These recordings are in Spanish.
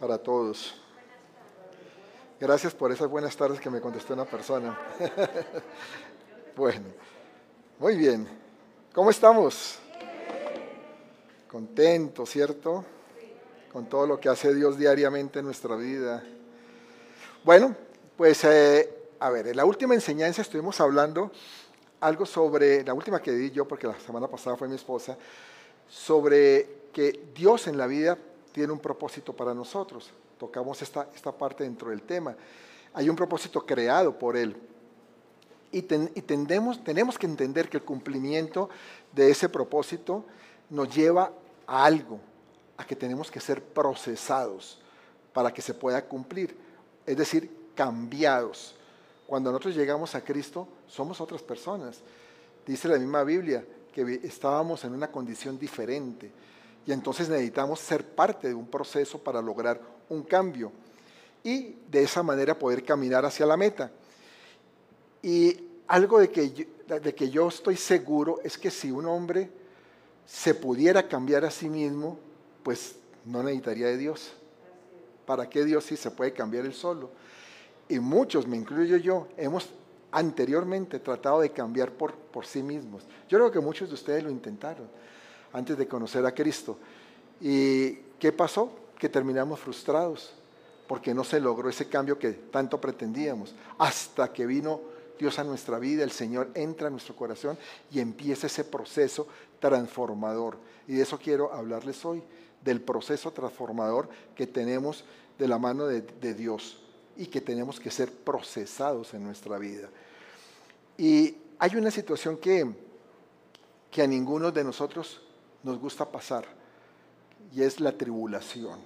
para todos. Gracias por esas buenas tardes que me contestó una persona. bueno, muy bien. ¿Cómo estamos? Contentos, ¿cierto? Con todo lo que hace Dios diariamente en nuestra vida. Bueno, pues eh, a ver, en la última enseñanza estuvimos hablando algo sobre, la última que di yo, porque la semana pasada fue mi esposa, sobre que Dios en la vida tiene un propósito para nosotros. Tocamos esta, esta parte dentro del tema. Hay un propósito creado por Él. Y, tendemos, tenemos que entender que el cumplimiento de ese propósito nos lleva a algo, a que tenemos que ser procesados para que se pueda cumplir. Es decir, cambiados. Cuando nosotros llegamos a Cristo, somos otras personas. Dice la misma Biblia que estábamos en una condición diferente y entonces necesitamos ser parte de un proceso para lograr un cambio y de esa manera poder caminar hacia la meta. Y algo de que, yo, de que yo estoy seguro es que si un hombre se pudiera cambiar a sí mismo, pues no necesitaría de Dios. ¿Para qué Dios si se puede cambiar él solo? Y muchos, me incluyo yo, hemos anteriormente tratado de cambiar por, por sí mismos. Yo creo que muchos de ustedes lo intentaron antes de conocer a Cristo. ¿Y qué pasó? Que terminamos frustrados porque no se logró ese cambio que tanto pretendíamos. Hasta que vino Dios a nuestra vida, el Señor entra a nuestro corazón y empieza ese proceso transformador. Y de eso quiero hablarles hoy, del proceso transformador que tenemos de la mano de, de Dios y que tenemos que ser procesados en nuestra vida. Y hay una situación que, que a ninguno de nosotros nos gusta pasar y es la tribulación.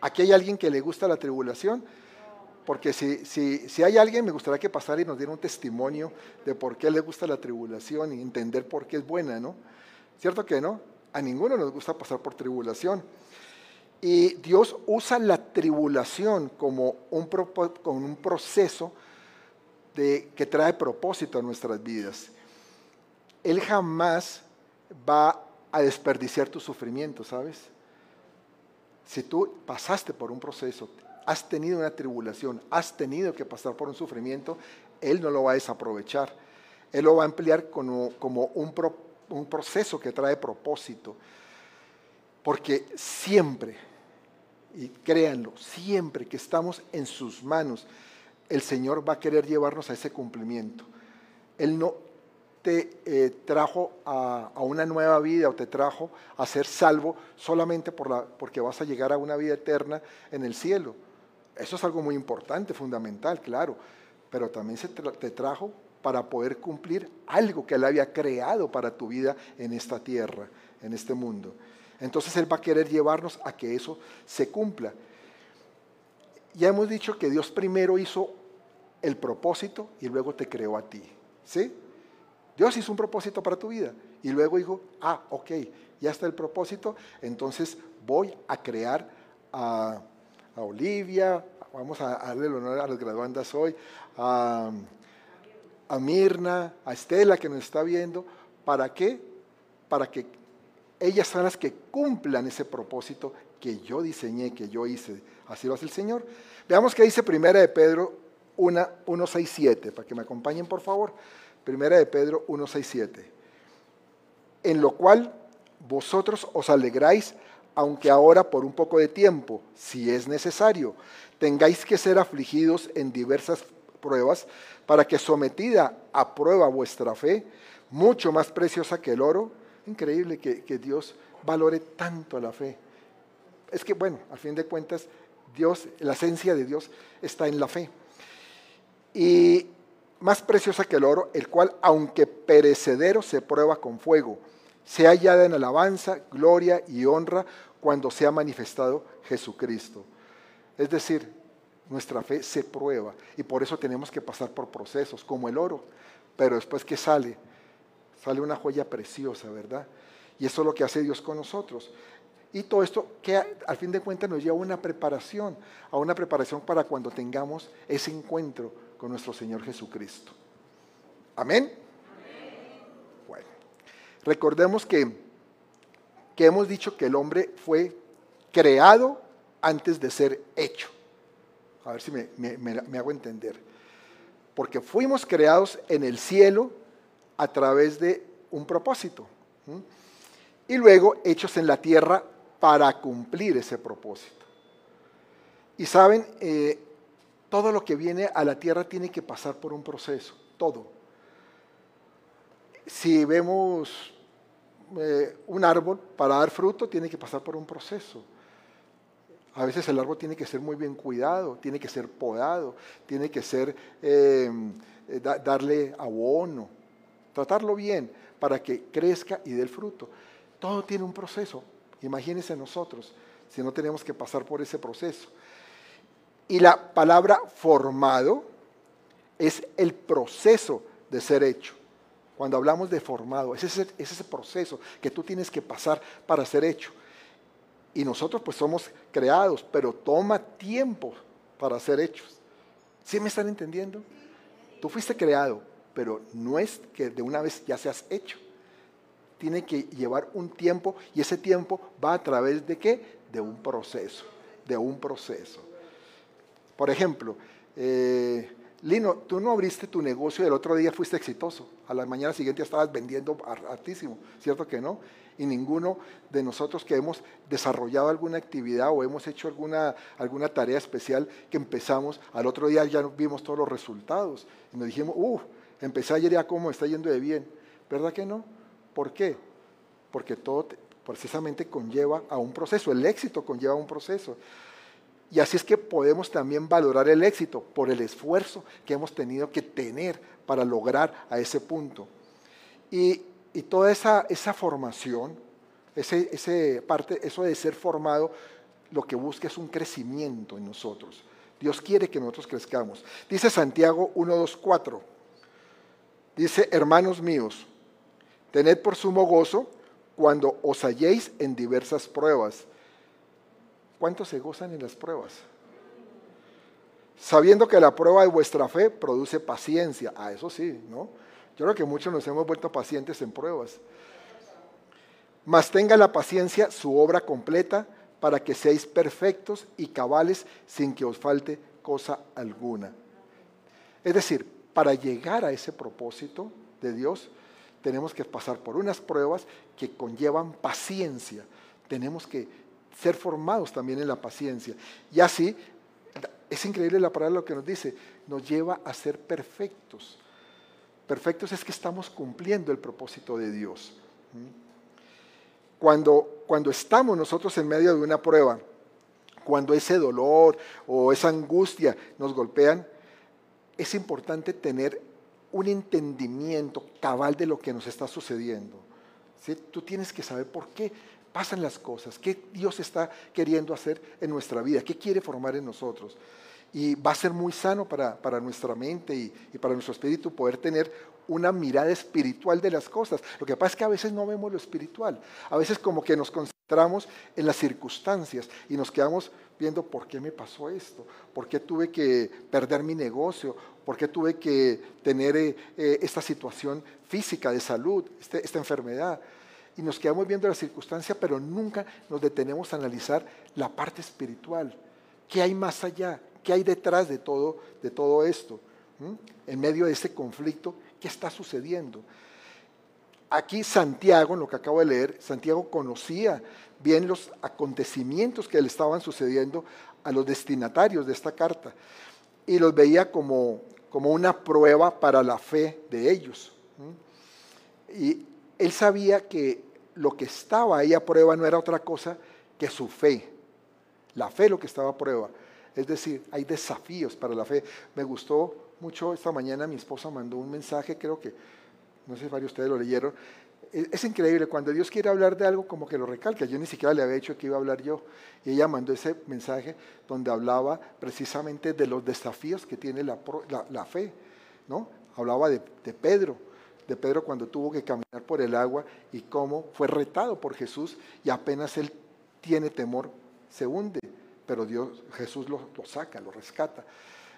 ¿Aquí hay alguien que le gusta la tribulación? Porque si, si, si hay alguien, me gustaría que pasara y nos diera un testimonio de por qué le gusta la tribulación y entender por qué es buena, ¿no? ¿Cierto que no? A ninguno nos gusta pasar por tribulación. Y Dios usa la tribulación como un, un proceso de, que trae propósito a nuestras vidas. Él jamás va a desperdiciar tu sufrimiento, ¿sabes? Si tú pasaste por un proceso, has tenido una tribulación, has tenido que pasar por un sufrimiento, Él no lo va a desaprovechar. Él lo va a emplear como, un, un proceso que trae propósito. Porque siempre, y créanlo, siempre que estamos en sus manos, el Señor va a querer llevarnos a ese cumplimiento. Él no, te eh, trajo a, una nueva vida o te trajo a ser salvo solamente por la, porque vas a llegar a una vida eterna en el cielo. Eso es algo muy importante, fundamental, claro, pero también se te trajo para poder cumplir algo que Él había creado para tu vida en esta tierra, en este mundo. Entonces Él va a querer llevarnos a que eso se cumpla. Ya hemos dicho que Dios primero hizo el propósito y luego te creó a ti. ¿Sí? Dios hizo un propósito para tu vida. Y luego dijo, ah, ok, ya está el propósito, entonces voy a crear a, Olivia, vamos a darle el honor a las graduandas hoy, a, Mirna, a Estela que nos está viendo. ¿Para qué? Para que ellas sean las que cumplan ese propósito que yo diseñé, que yo hice. Así lo hace el Señor. Veamos qué dice Primera de Pedro 1, 1 6, 7, para que me acompañen por favor. Primera de Pedro 1, 6, 7. En lo cual vosotros os alegráis, aunque ahora por un poco de tiempo, si es necesario, tengáis que ser afligidos en diversas pruebas, para que sometida a prueba vuestra fe, mucho más preciosa que el oro, increíble que, que Dios valore tanto la fe. Es que, bueno, al fin de cuentas, Dios, la esencia de Dios está en la fe. Y más preciosa que el oro, el cual, aunque perecedero, se prueba con fuego, se hallada en alabanza, gloria y honra cuando sea manifestado Jesucristo. Es decir, nuestra fe se prueba y por eso tenemos que pasar por procesos como el oro. Pero después que sale, sale una joya preciosa, ¿verdad? Y eso es lo que hace Dios con nosotros. Y todo esto que al fin de cuentas nos lleva a una preparación, a una preparación para cuando tengamos ese encuentro con nuestro Señor Jesucristo. Amén. Bueno, recordemos que, que hemos dicho que el hombre fue creado antes de ser hecho. A ver si me, hago entender. Porque fuimos creados en el cielo a través de un propósito. Y luego hechos en la tierra para cumplir ese propósito. Y saben, eh, todo lo que viene a la tierra tiene que pasar por un proceso, todo. Si vemos eh, un árbol para dar fruto, tiene que pasar por un proceso. A veces el árbol tiene que ser muy bien cuidado, tiene que ser podado, tiene que ser em, eh, darle abono, tratarlo bien para que crezca y dé el fruto. Todo tiene un proceso. Imagínense nosotros si no tenemos que pasar por ese proceso. Y la palabra formado es el proceso de ser hecho. Cuando hablamos de formado, es ese, es ese proceso que tú tienes que pasar para ser hecho. Y nosotros pues somos creados, pero toma tiempo para ser hechos. ¿Sí me están entendiendo? Tú fuiste creado, pero no es que de una vez ya seas hecho. Tiene que llevar un tiempo y ese tiempo va a través de qué? De un proceso, de un proceso. Por ejemplo, eh, Lino, tú no abriste tu negocio y el otro día fuiste exitoso. A la mañana siguiente estabas vendiendo hartísimo, ¿cierto que no? y ninguno de nosotros que hemos desarrollado alguna actividad o hemos hecho alguna, alguna tarea especial que empezamos, al otro día ya vimos todos los resultados y nos dijimos, uff, empecé ayer ya cómo está yendo de bien. ¿Verdad que no? ¿Por qué? Porque todo precisamente conlleva a un proceso, el éxito conlleva a un proceso. Y así es que podemos también valorar el éxito por el esfuerzo que hemos tenido que tener para lograr a ese punto. Y y toda esa, esa formación, ese, ese parte, eso de ser formado, lo que busca es un crecimiento en nosotros. Dios quiere que nosotros crezcamos. Dice Santiago 1, 2, 4. Dice, hermanos míos, tened por sumo gozo cuando os halléis en diversas pruebas. ¿Cuántos se gozan en las pruebas? Sabiendo que la prueba de vuestra fe produce paciencia. Ah, eso sí, ¿no? Yo creo que muchos nos hemos vuelto pacientes en pruebas. Mas tenga la paciencia su obra completa para que seáis perfectos y cabales sin que os falte cosa alguna. Es decir, para llegar a ese propósito de Dios, tenemos que pasar por unas pruebas que conllevan paciencia. Tenemos que ser formados también en la paciencia. Y así, es increíble la palabra lo que nos dice, nos lleva a ser perfectos perfectos es que estamos cumpliendo el propósito de Dios. Cuando, cuando estamos nosotros en medio de una prueba, cuando ese dolor o esa angustia nos golpean, es importante tener un entendimiento cabal de lo que nos está sucediendo. ¿sí? Tú tienes que saber por qué pasan las cosas, qué Dios está queriendo hacer en nuestra vida, qué quiere formar en nosotros. Y va a ser muy sano para, nuestra mente y, y, para nuestro espíritu poder tener una mirada espiritual de las cosas. Lo que pasa es que a veces no vemos lo espiritual. A veces como que nos concentramos en las circunstancias y nos quedamos viendo por qué me pasó esto, por qué tuve que perder mi negocio, por qué tuve que tener eh, eh, esta situación física de salud, este, esta enfermedad. Y nos quedamos viendo la circunstancia, pero nunca nos detenemos a analizar la parte espiritual. ¿Qué hay más allá? ¿Qué hay detrás de todo, de todo esto? ¿Mm? En medio de este conflicto, ¿qué está sucediendo? Aquí Santiago, en lo que acabo de leer, Santiago conocía bien los acontecimientos que le estaban sucediendo a los destinatarios de esta carta y los veía como, como una prueba para la fe de ellos. ¿Mm? Y él sabía que lo que estaba ahí a prueba no era otra cosa que su fe. La fe lo que estaba a prueba. Es decir, hay desafíos para la fe. Me gustó mucho esta mañana, mi esposa mandó un mensaje, creo que, no sé si varios de ustedes lo leyeron, es increíble, cuando Dios quiere hablar de algo, como que lo recalca. Yo ni siquiera le había dicho que iba a hablar yo. Y ella mandó ese mensaje donde hablaba precisamente de los desafíos que tiene la, fe. ¿no? Hablaba de, Pedro, de Pedro cuando tuvo que caminar por el agua y cómo fue retado por Jesús y apenas él tiene temor, se hunde. Pero Dios, Jesús lo, lo saca, lo rescata.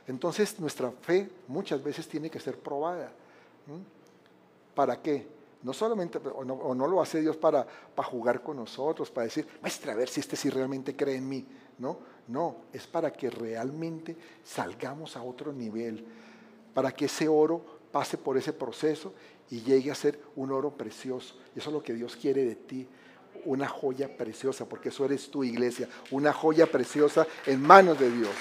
Entonces nuestra fe muchas veces tiene que ser probada. ¿Para qué? No solamente, o no, lo hace Dios para, para, jugar con nosotros, para decir, muestra a ver si este sí realmente cree en mí. No, no, es para que realmente salgamos a otro nivel, para que ese oro pase por ese proceso y llegue a ser un oro precioso. Y eso es lo que Dios quiere de ti, una joya preciosa, porque eso eres tu iglesia, una joya preciosa en manos de Dios.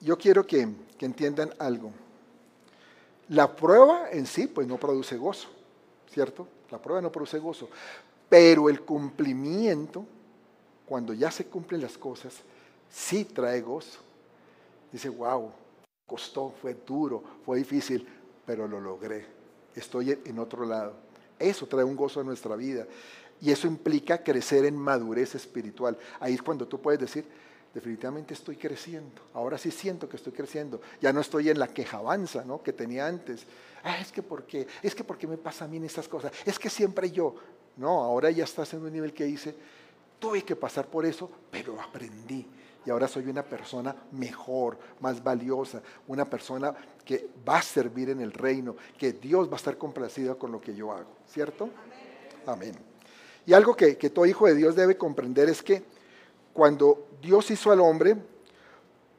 Yo quiero que, que entiendan algo. La prueba en sí, pues no produce gozo, ¿cierto? La prueba no produce gozo. Pero el cumplimiento, cuando ya se cumplen las cosas, sí trae gozo. Dice, wow, costó, fue duro, fue difícil, pero lo logré. Estoy en otro lado. Eso trae un gozo a nuestra vida. Y eso implica crecer en madurez espiritual. Ahí es cuando tú puedes decir, definitivamente estoy creciendo. Ahora sí siento que estoy creciendo. Ya no estoy en la quejabanza ¿no? que tenía antes. Ah, es que por qué, es que por qué me pasa a mí estas cosas. Es que siempre yo. No, ahora ya estás en un nivel que dice, tuve que pasar por eso, pero aprendí. Y ahora soy una persona mejor, más valiosa, una persona que va a servir en el reino, que Dios va a estar complacido con lo que yo hago. ¿Cierto? Amén. Y algo que, que todo hijo de Dios debe comprender es que cuando Dios hizo al hombre,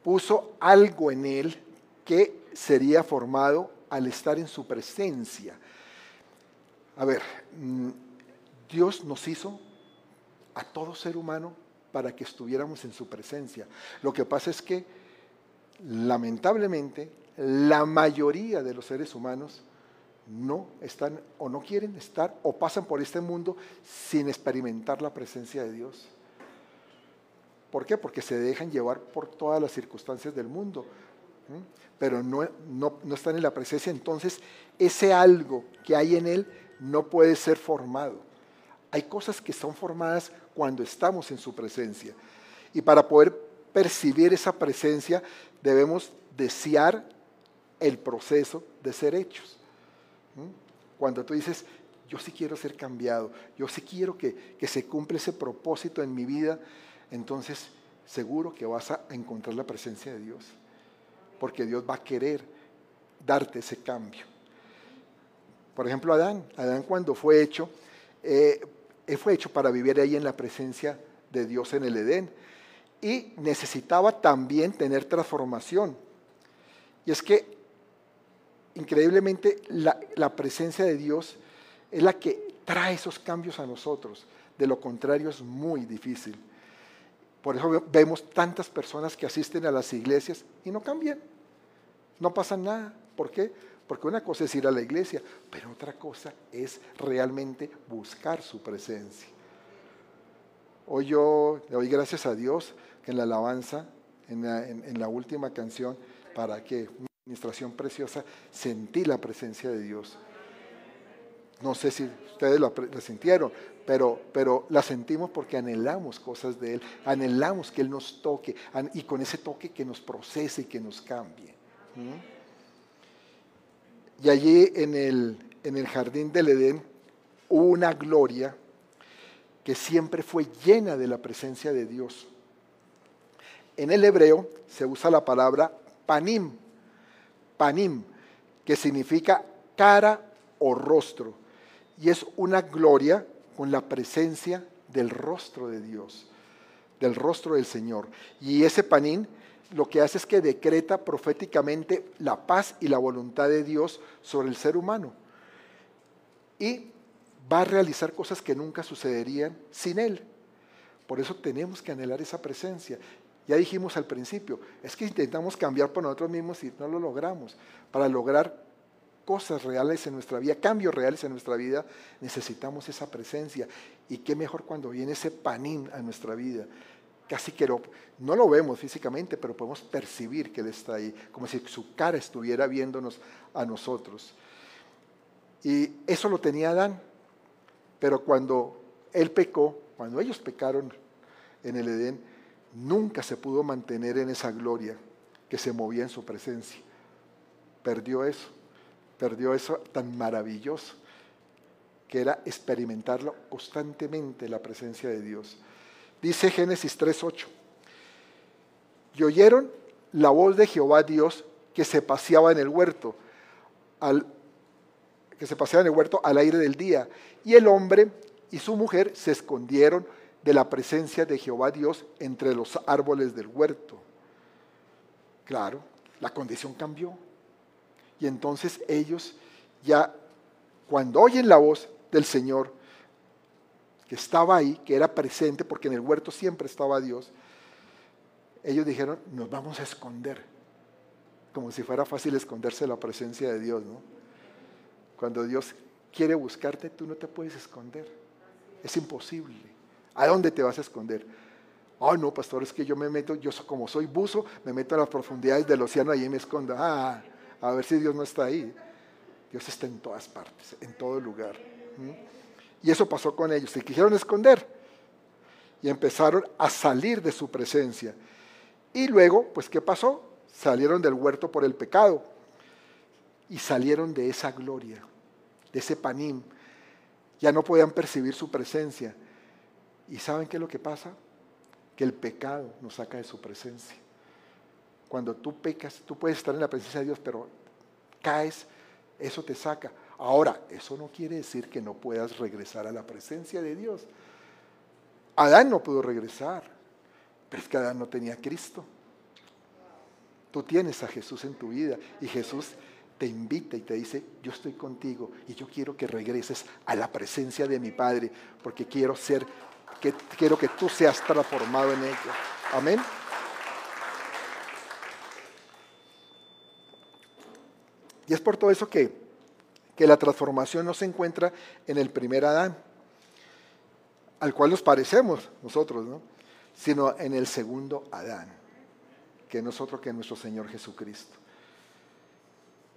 puso algo en él que sería formado al estar en su presencia. A ver, mm, Dios nos hizo a todo ser humano para que estuviéramos en su presencia. Lo que pasa es que, lamentablemente, la mayoría de los seres humanos no están o no quieren estar o pasan por este mundo sin experimentar la presencia de Dios. ¿Por qué? Porque se dejan llevar por todas las circunstancias del mundo, pero no, no, no están en la presencia. Entonces, ese algo que hay en él no puede ser formado. Hay cosas que son formadas cuando estamos en su presencia. Y para poder percibir esa presencia debemos desear el proceso de ser hechos. Cuando tú dices, yo sí quiero ser cambiado, yo sí quiero que, que se cumpla ese propósito en mi vida, entonces seguro que vas a encontrar la presencia de Dios, porque Dios va a querer darte ese cambio. Por ejemplo, Adán, Adán cuando fue hecho, eh, fue hecho para vivir ahí en la presencia de Dios en el Edén y necesitaba también tener transformación. Y es que increíblemente la, la, presencia de Dios es la que trae esos cambios a nosotros. De lo contrario es muy difícil. Por eso vemos tantas personas que asisten a las iglesias y no cambian. No pasa nada. ¿Por qué? Porque una cosa es ir a la iglesia, pero otra cosa es realmente buscar su presencia. Hoy yo le doy gracias a Dios que en la alabanza, en la, última canción, para que una administración preciosa, sentí la presencia de Dios. No sé si ustedes la, sintieron, pero, pero la sentimos porque anhelamos cosas de Él, anhelamos que Él nos toque y con ese toque que nos procese y que nos cambie. Y allí en el, en el jardín del Edén hubo una gloria que siempre fue llena de la presencia de Dios. En el hebreo se usa la palabra panim, panim, que significa cara o rostro. Y es una gloria con la presencia del rostro de Dios, del rostro del Señor. Y ese panín lo que hace es que decreta proféticamente la paz y la voluntad de Dios sobre el ser humano. Y va a realizar cosas que nunca sucederían sin Él. Por eso tenemos que anhelar esa presencia. Ya dijimos al principio, es que intentamos cambiar por nosotros mismos y no lo logramos. Para lograr cosas reales en nuestra vida, cambios reales en nuestra vida, necesitamos esa presencia. Y qué mejor cuando viene ese panín a nuestra vida. Casi que no lo vemos físicamente, pero podemos percibir que Él está ahí, como si su cara estuviera viéndonos a nosotros. Y eso lo tenía Adán, pero cuando Él pecó, cuando ellos pecaron en el Edén, nunca se pudo mantener en esa gloria que se movía en su presencia. Perdió eso, perdió eso tan maravilloso que era experimentarlo constantemente la presencia de Dios. Dice Génesis 3:8. Y oyeron la voz de Jehová Dios que se paseaba en el huerto, al, que se paseaba en el huerto al aire del día. Y el hombre y su mujer se escondieron de la presencia de Jehová Dios entre los árboles del huerto. Claro, la condición cambió. Y entonces ellos ya, cuando oyen la voz del Señor, estaba ahí, que era presente, porque en el huerto siempre estaba Dios, ellos dijeron, nos vamos a esconder, como si fuera fácil esconderse la presencia de Dios, ¿no? Cuando Dios quiere buscarte, tú no te puedes esconder, es imposible. ¿A dónde te vas a esconder? Oh, no, pastor, es que yo me meto, yo como soy buzo, me meto a las profundidades del océano y me escondo. Ah, a ver si Dios no está ahí. Dios está en todas partes, en todo lugar. Y eso pasó con ellos. Se quisieron esconder y empezaron a salir de su presencia. Y luego, pues, ¿qué pasó? Salieron del huerto por el pecado y salieron de esa gloria, de ese panim. Ya no podían percibir su presencia. ¿Y saben qué es lo que pasa? Que el pecado nos saca de su presencia. Cuando tú pecas, tú puedes estar en la presencia de Dios, pero caes, eso te saca. Ahora, eso no quiere decir que no puedas regresar a la presencia de Dios. Adán no pudo regresar, pero es que Adán no tenía Cristo. Tú tienes a Jesús en tu vida y Jesús te invita y te dice, yo estoy contigo y yo quiero que regreses a la presencia de mi Padre porque quiero ser, que, quiero que tú seas transformado en ello. Amén. Y es por todo eso que que la transformación no se encuentra en el primer Adán, al cual nos parecemos nosotros, ¿no? sino en el segundo Adán, que es nosotros, que es nuestro Señor Jesucristo.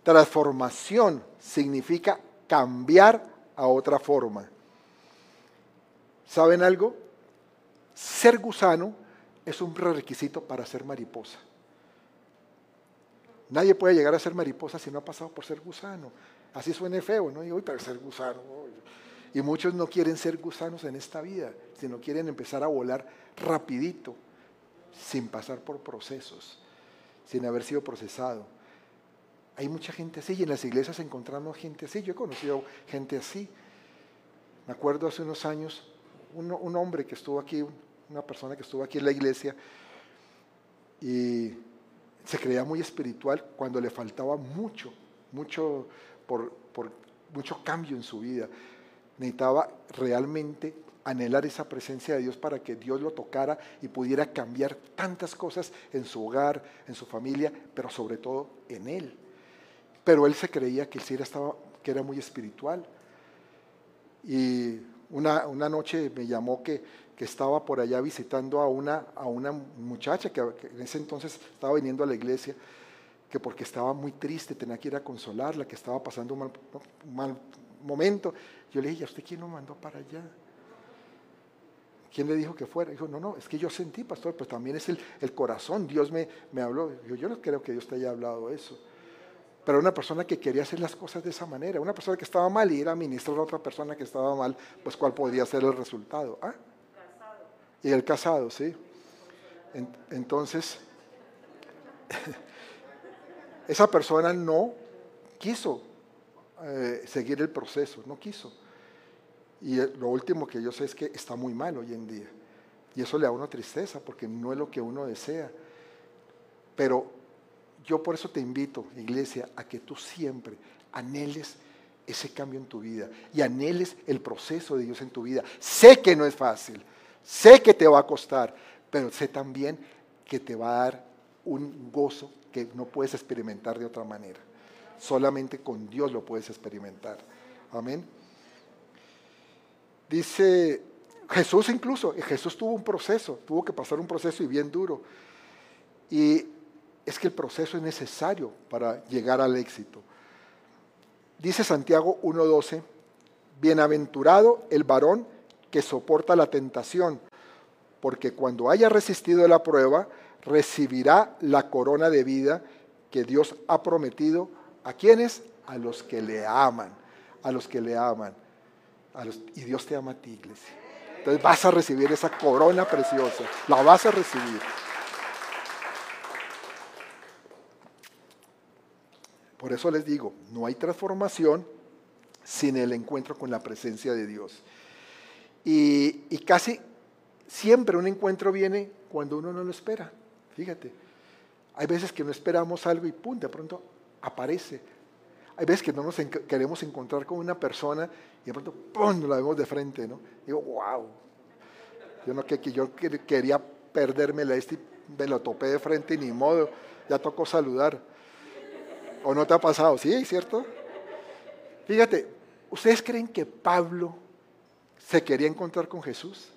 Transformación significa cambiar a otra forma. ¿Saben algo? Ser gusano es un prerequisito para ser mariposa. Nadie puede llegar a ser mariposa si no ha pasado por ser gusano. Así suene feo, ¿no? Y hoy para ser gusano. Y muchos no quieren ser gusanos en esta vida, sino quieren empezar a volar rapidito, sin pasar por procesos, sin haber sido procesado. Hay mucha gente así y en las iglesias encontramos gente así. Yo he conocido gente así. Me acuerdo hace unos años, un, un hombre que estuvo aquí, una persona que estuvo aquí en la iglesia, y se creía muy espiritual cuando le faltaba mucho, mucho por, mucho cambio en su vida. Necesitaba realmente anhelar esa presencia de Dios para que Dios lo tocara y pudiera cambiar tantas cosas en su hogar, en su familia, pero sobre todo en él. Pero él se creía que, él estaba, que era muy espiritual. Y una, una noche me llamó que, que, estaba por allá visitando a una, a una muchacha que en ese entonces estaba viniendo a la iglesia que porque estaba muy triste tenía que ir a consolarla, que estaba pasando un mal, momento. Yo le dije, ¿a usted quién lo mandó para allá? ¿Quién le dijo que fuera? Dijo, no, no, es que yo sentí, pastor, pues también es el, el corazón, Dios me, me habló. Yo, yo no creo que Dios te haya hablado eso. Pero una persona que quería hacer las cosas de esa manera, una persona que estaba mal y ir a ministrar a otra persona que estaba mal, pues ¿cuál podría ser el resultado? ¿Ah? Y el casado, sí. entonces, esa persona no quiso eh, seguir el proceso, no quiso. Y eh, lo último que yo sé es que está muy mal hoy en día. Y eso le da una tristeza porque no es lo que uno desea. Pero yo por eso te invito, iglesia, a que tú siempre anheles ese cambio en tu vida y anheles el proceso de Dios en tu vida. Sé que no es fácil, sé que te va a costar, pero sé también que te va a dar un gozo que no puedes experimentar de otra manera. Solamente con Dios lo puedes experimentar. Amén. Dice Jesús incluso, Jesús tuvo un proceso, tuvo que pasar un proceso y bien duro. Y es que el proceso es necesario para llegar al éxito. Dice Santiago 1.12, bienaventurado el varón que soporta la tentación, porque cuando haya resistido la prueba, recibirá la corona de vida que Dios ha prometido a quienes? A los que le aman, a los que le aman. y Dios te ama a ti, iglesia. Entonces vas a recibir esa corona preciosa, la vas a recibir. Por eso les digo, no hay transformación sin el encuentro con la presencia de Dios. Y casi siempre un encuentro viene cuando uno no lo espera. Fíjate, hay veces que no esperamos algo y pum, de pronto aparece. Hay veces que no nos queremos encontrar con una persona y de pronto ¡pum! la vemos de frente, ¿no? Digo, wow. Yo no que, yo quería perdérmela este me lo topé de frente y ni modo, ya tocó saludar. ¿O no te ha pasado? Sí, ¿cierto? Fíjate, ¿ustedes creen que Pablo se quería encontrar con Jesús?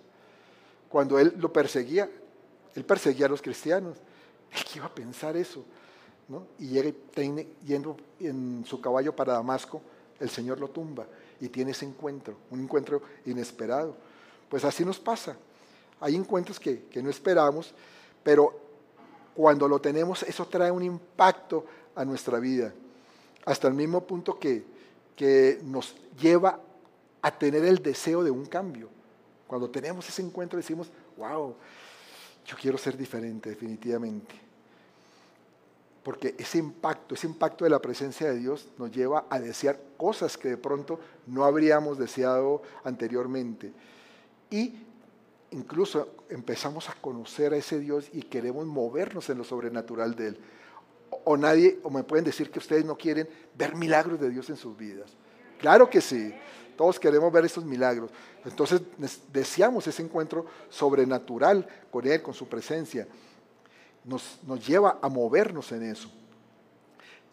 Cuando él lo perseguía, él perseguía a los cristianos. ¿Qué iba a pensar eso? ¿no? Y llega yendo en su caballo para Damasco, el Señor lo tumba y tiene ese encuentro, un encuentro inesperado. Pues así nos pasa. Hay encuentros que, que no esperamos, pero cuando lo tenemos, eso trae un impacto a nuestra vida, hasta el mismo punto que, que nos lleva a tener el deseo de un cambio. Cuando tenemos ese encuentro decimos, wow, yo quiero ser diferente definitivamente. Porque ese impacto, ese impacto de la presencia de Dios nos lleva a desear cosas que de pronto no habríamos deseado anteriormente. Y incluso empezamos a conocer a ese Dios y queremos movernos en lo sobrenatural de Él. O nadie, o me pueden decir que ustedes no quieren ver milagros de Dios en sus vidas. Claro que sí. Todos queremos ver esos milagros. Entonces deseamos ese encuentro sobrenatural con Él, con su presencia. Nos, nos lleva a movernos en eso.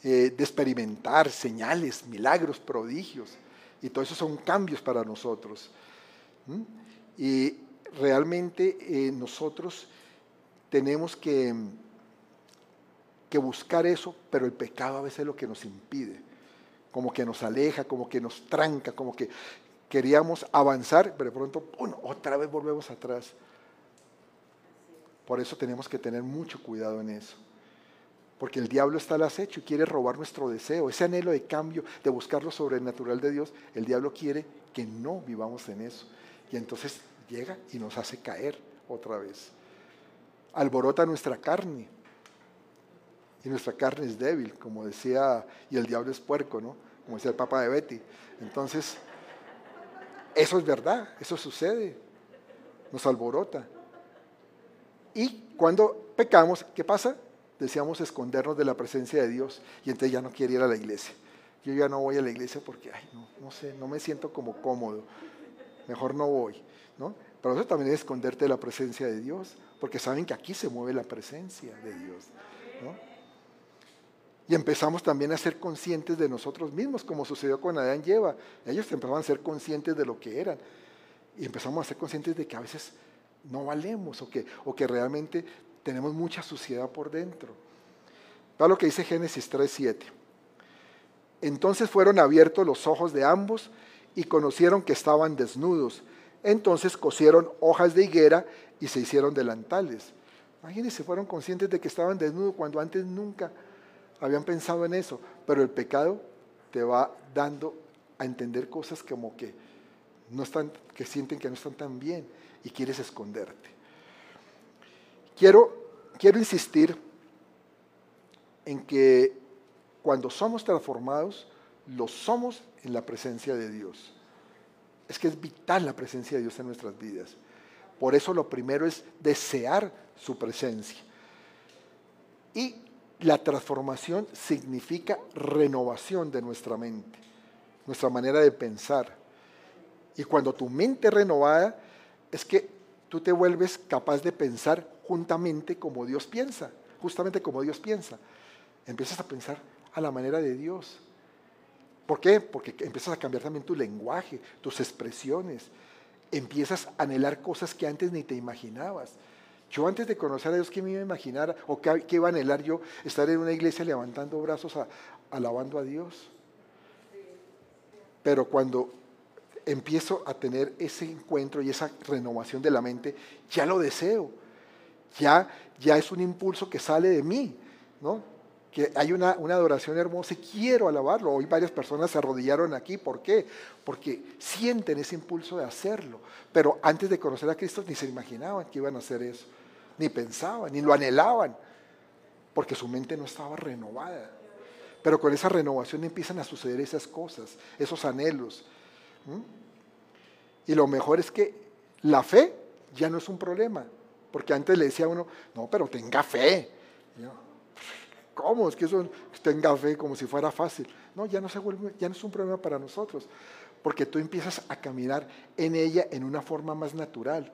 Eh, de experimentar señales, milagros, prodigios. Y todo eso son cambios para nosotros. Y realmente eh, nosotros tenemos que, que buscar eso, pero el pecado a veces es lo que nos impide como que nos aleja, como que nos tranca, como que queríamos avanzar, pero de pronto otra vez volvemos atrás. Por eso tenemos que tener mucho cuidado en eso. Porque el diablo está al acecho y quiere robar nuestro deseo, ese anhelo de cambio, de buscar lo sobrenatural de Dios. El diablo quiere que no vivamos en eso. Y entonces llega y nos hace caer otra vez. Alborota nuestra carne. Y nuestra carne es débil, como decía, y el diablo es puerco, ¿no? Como decía el Papa de Betty. Entonces, eso es verdad, eso sucede, nos alborota. Y cuando pecamos, ¿qué pasa? Deseamos escondernos de la presencia de Dios y entonces ya no quiere ir a la iglesia. Yo ya no voy a la iglesia porque, ay, no, sé, no me siento como cómodo. Mejor no voy, ¿no? Pero eso también es esconderte de la presencia de Dios, porque saben que aquí se mueve la presencia de Dios, ¿no? Y empezamos también a ser conscientes de nosotros mismos, como sucedió con Adán y Eva. Ellos empezaban a ser conscientes de lo que eran. Y empezamos a ser conscientes de que a veces no valemos o que, o que realmente tenemos mucha suciedad por dentro. Para lo que dice Génesis 3.7. Entonces fueron abiertos los ojos de ambos y conocieron que estaban desnudos. Entonces cosieron hojas de higuera y se hicieron delantales. Imagínense, fueron conscientes de que estaban desnudos cuando antes nunca habían pensado en eso, pero el pecado te va dando a entender cosas como que no están, que sienten que no están tan bien y quieres esconderte. Quiero, quiero insistir en que cuando somos transformados, lo somos en la presencia de Dios. Es que es vital la presencia de Dios en nuestras vidas. Por eso lo primero es desear su presencia. Y la transformación significa renovación de nuestra mente, nuestra manera de pensar. Y cuando tu mente renovada, es que tú te vuelves capaz de pensar juntamente como Dios piensa, justamente como Dios piensa. Empiezas a pensar a la manera de Dios. ¿Por qué? Porque empiezas a cambiar también tu lenguaje, tus expresiones. empiezas a anhelar cosas que antes ni te imaginabas. Yo antes de conocer a Dios, ¿qué me iba a imaginar? ¿O qué, iba a anhelar yo? Estar en una iglesia levantando brazos, alabando a Dios. Pero cuando empiezo a tener ese encuentro y esa renovación de la mente, ya lo deseo. Ya, ya es un impulso que sale de mí, ¿no? que hay una, adoración hermosa y quiero alabarlo. Hoy varias personas se arrodillaron aquí. ¿Por qué? Porque sienten ese impulso de hacerlo. Pero antes de conocer a Cristo ni se imaginaban que iban a hacer eso. Ni pensaban, ni lo anhelaban. Porque su mente no estaba renovada. Pero con esa renovación empiezan a suceder esas cosas, esos anhelos. Y lo mejor es que la fe ya no es un problema. Porque antes le decía a uno, no, pero tenga fe. ¿Cómo? Es que eso tenga fe como si fuera fácil. No, ya no, se vuelve, ya no es un problema para nosotros, porque tú empiezas a caminar en ella en una forma más natural.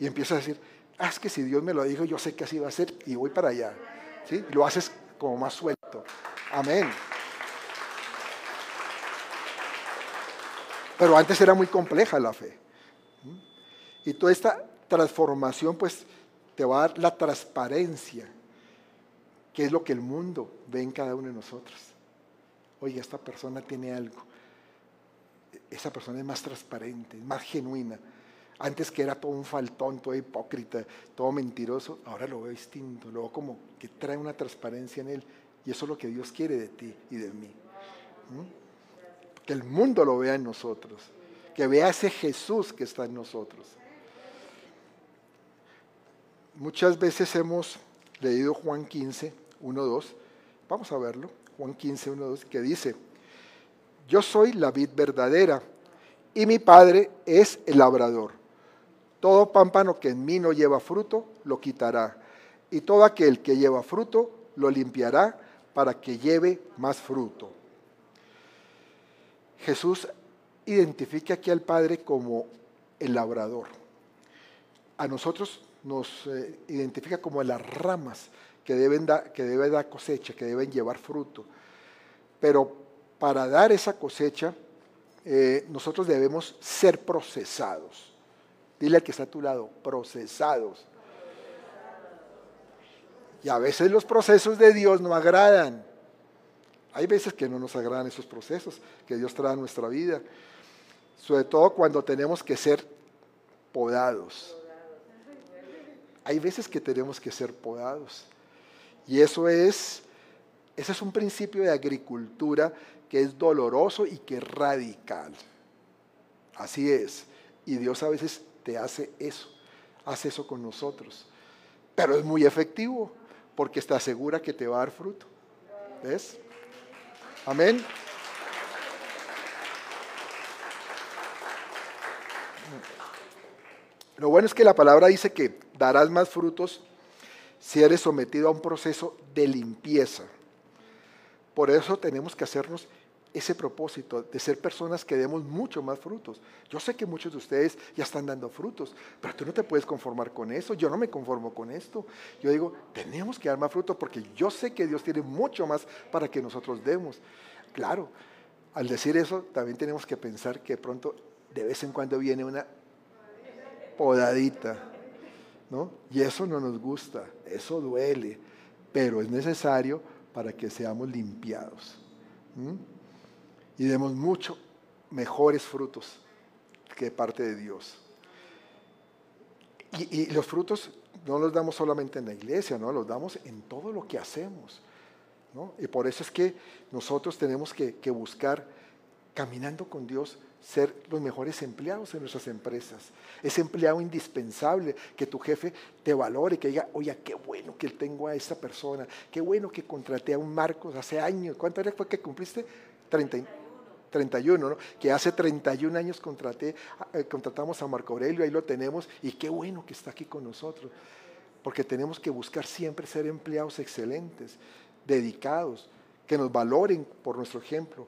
Y empiezas a decir, ah, es que si Dios me lo dijo, yo sé que así va a ser y voy para allá. ¿Sí? lo haces como más suelto. Amén. Pero antes era muy compleja la fe. Y toda esta transformación pues te va a dar la transparencia ¿Qué es lo que el mundo ve en cada uno de nosotros? Oye, esta persona tiene algo. Esa persona es más transparente, más genuina. Antes que era todo un faltón, todo hipócrita, todo mentiroso, ahora lo veo distinto, lo veo como que trae una transparencia en él. Y eso es lo que Dios quiere de ti y de mí. Que el mundo lo vea en nosotros, que vea ese Jesús que está en nosotros. Muchas veces hemos leído Juan 15 1.2. Vamos a verlo. Juan 15, 1.2, que dice, yo soy la vid verdadera y mi padre es el labrador. Todo pámpano que en mí no lleva fruto, lo quitará. Y todo aquel que lleva fruto, lo limpiará para que lleve más fruto. Jesús identifica aquí al Padre como el labrador. A nosotros nos eh, identifica como las ramas que deben, dar cosecha, que deben llevar fruto. Pero para dar esa cosecha, eh, nosotros debemos ser procesados. Dile al que está a tu lado, procesados. Y a veces los procesos de Dios no agradan. Hay veces que no nos agradan esos procesos que Dios trae a nuestra vida. Sobre todo cuando tenemos que ser podados. Hay veces que tenemos que ser podados. Y eso es, ese es un principio de agricultura que es doloroso y que es radical. Así es. Y Dios a veces te hace eso, hace eso con nosotros. Pero es muy efectivo porque te asegura que te va a dar fruto. ¿Ves? Amén. Lo bueno es que la palabra dice que darás más frutos si eres sometido a un proceso de limpieza. Por eso tenemos que hacernos ese propósito de ser personas que demos mucho más frutos. Yo sé que muchos de ustedes ya están dando frutos, pero tú no te puedes conformar con eso. Yo no me conformo con esto. Yo digo, tenemos que dar más frutos porque yo sé que Dios tiene mucho más para que nosotros demos. Claro, al decir eso, también tenemos que pensar que pronto de vez en cuando viene una podadita y eso no nos gusta, eso duele, pero es necesario para que seamos limpiados. Y demos mucho mejores frutos que parte de Dios. Y, los frutos no los damos solamente en la iglesia, ¿no? los damos en todo lo que hacemos. Y por eso es que nosotros tenemos que buscar, caminando con Dios, ser los mejores empleados en nuestras empresas. Ese empleado indispensable, que tu jefe te valore, que diga, oye, qué bueno que tengo a esta persona, qué bueno que contraté a un Marcos hace años. ¿Cuántos años fue que cumpliste? 30, 31, ¿no? Que hace 31 años contraté, eh, contratamos a Marco Aurelio, ahí lo tenemos, y qué bueno que está aquí con nosotros. Porque tenemos que buscar siempre ser empleados excelentes, dedicados, que nos valoren por nuestro ejemplo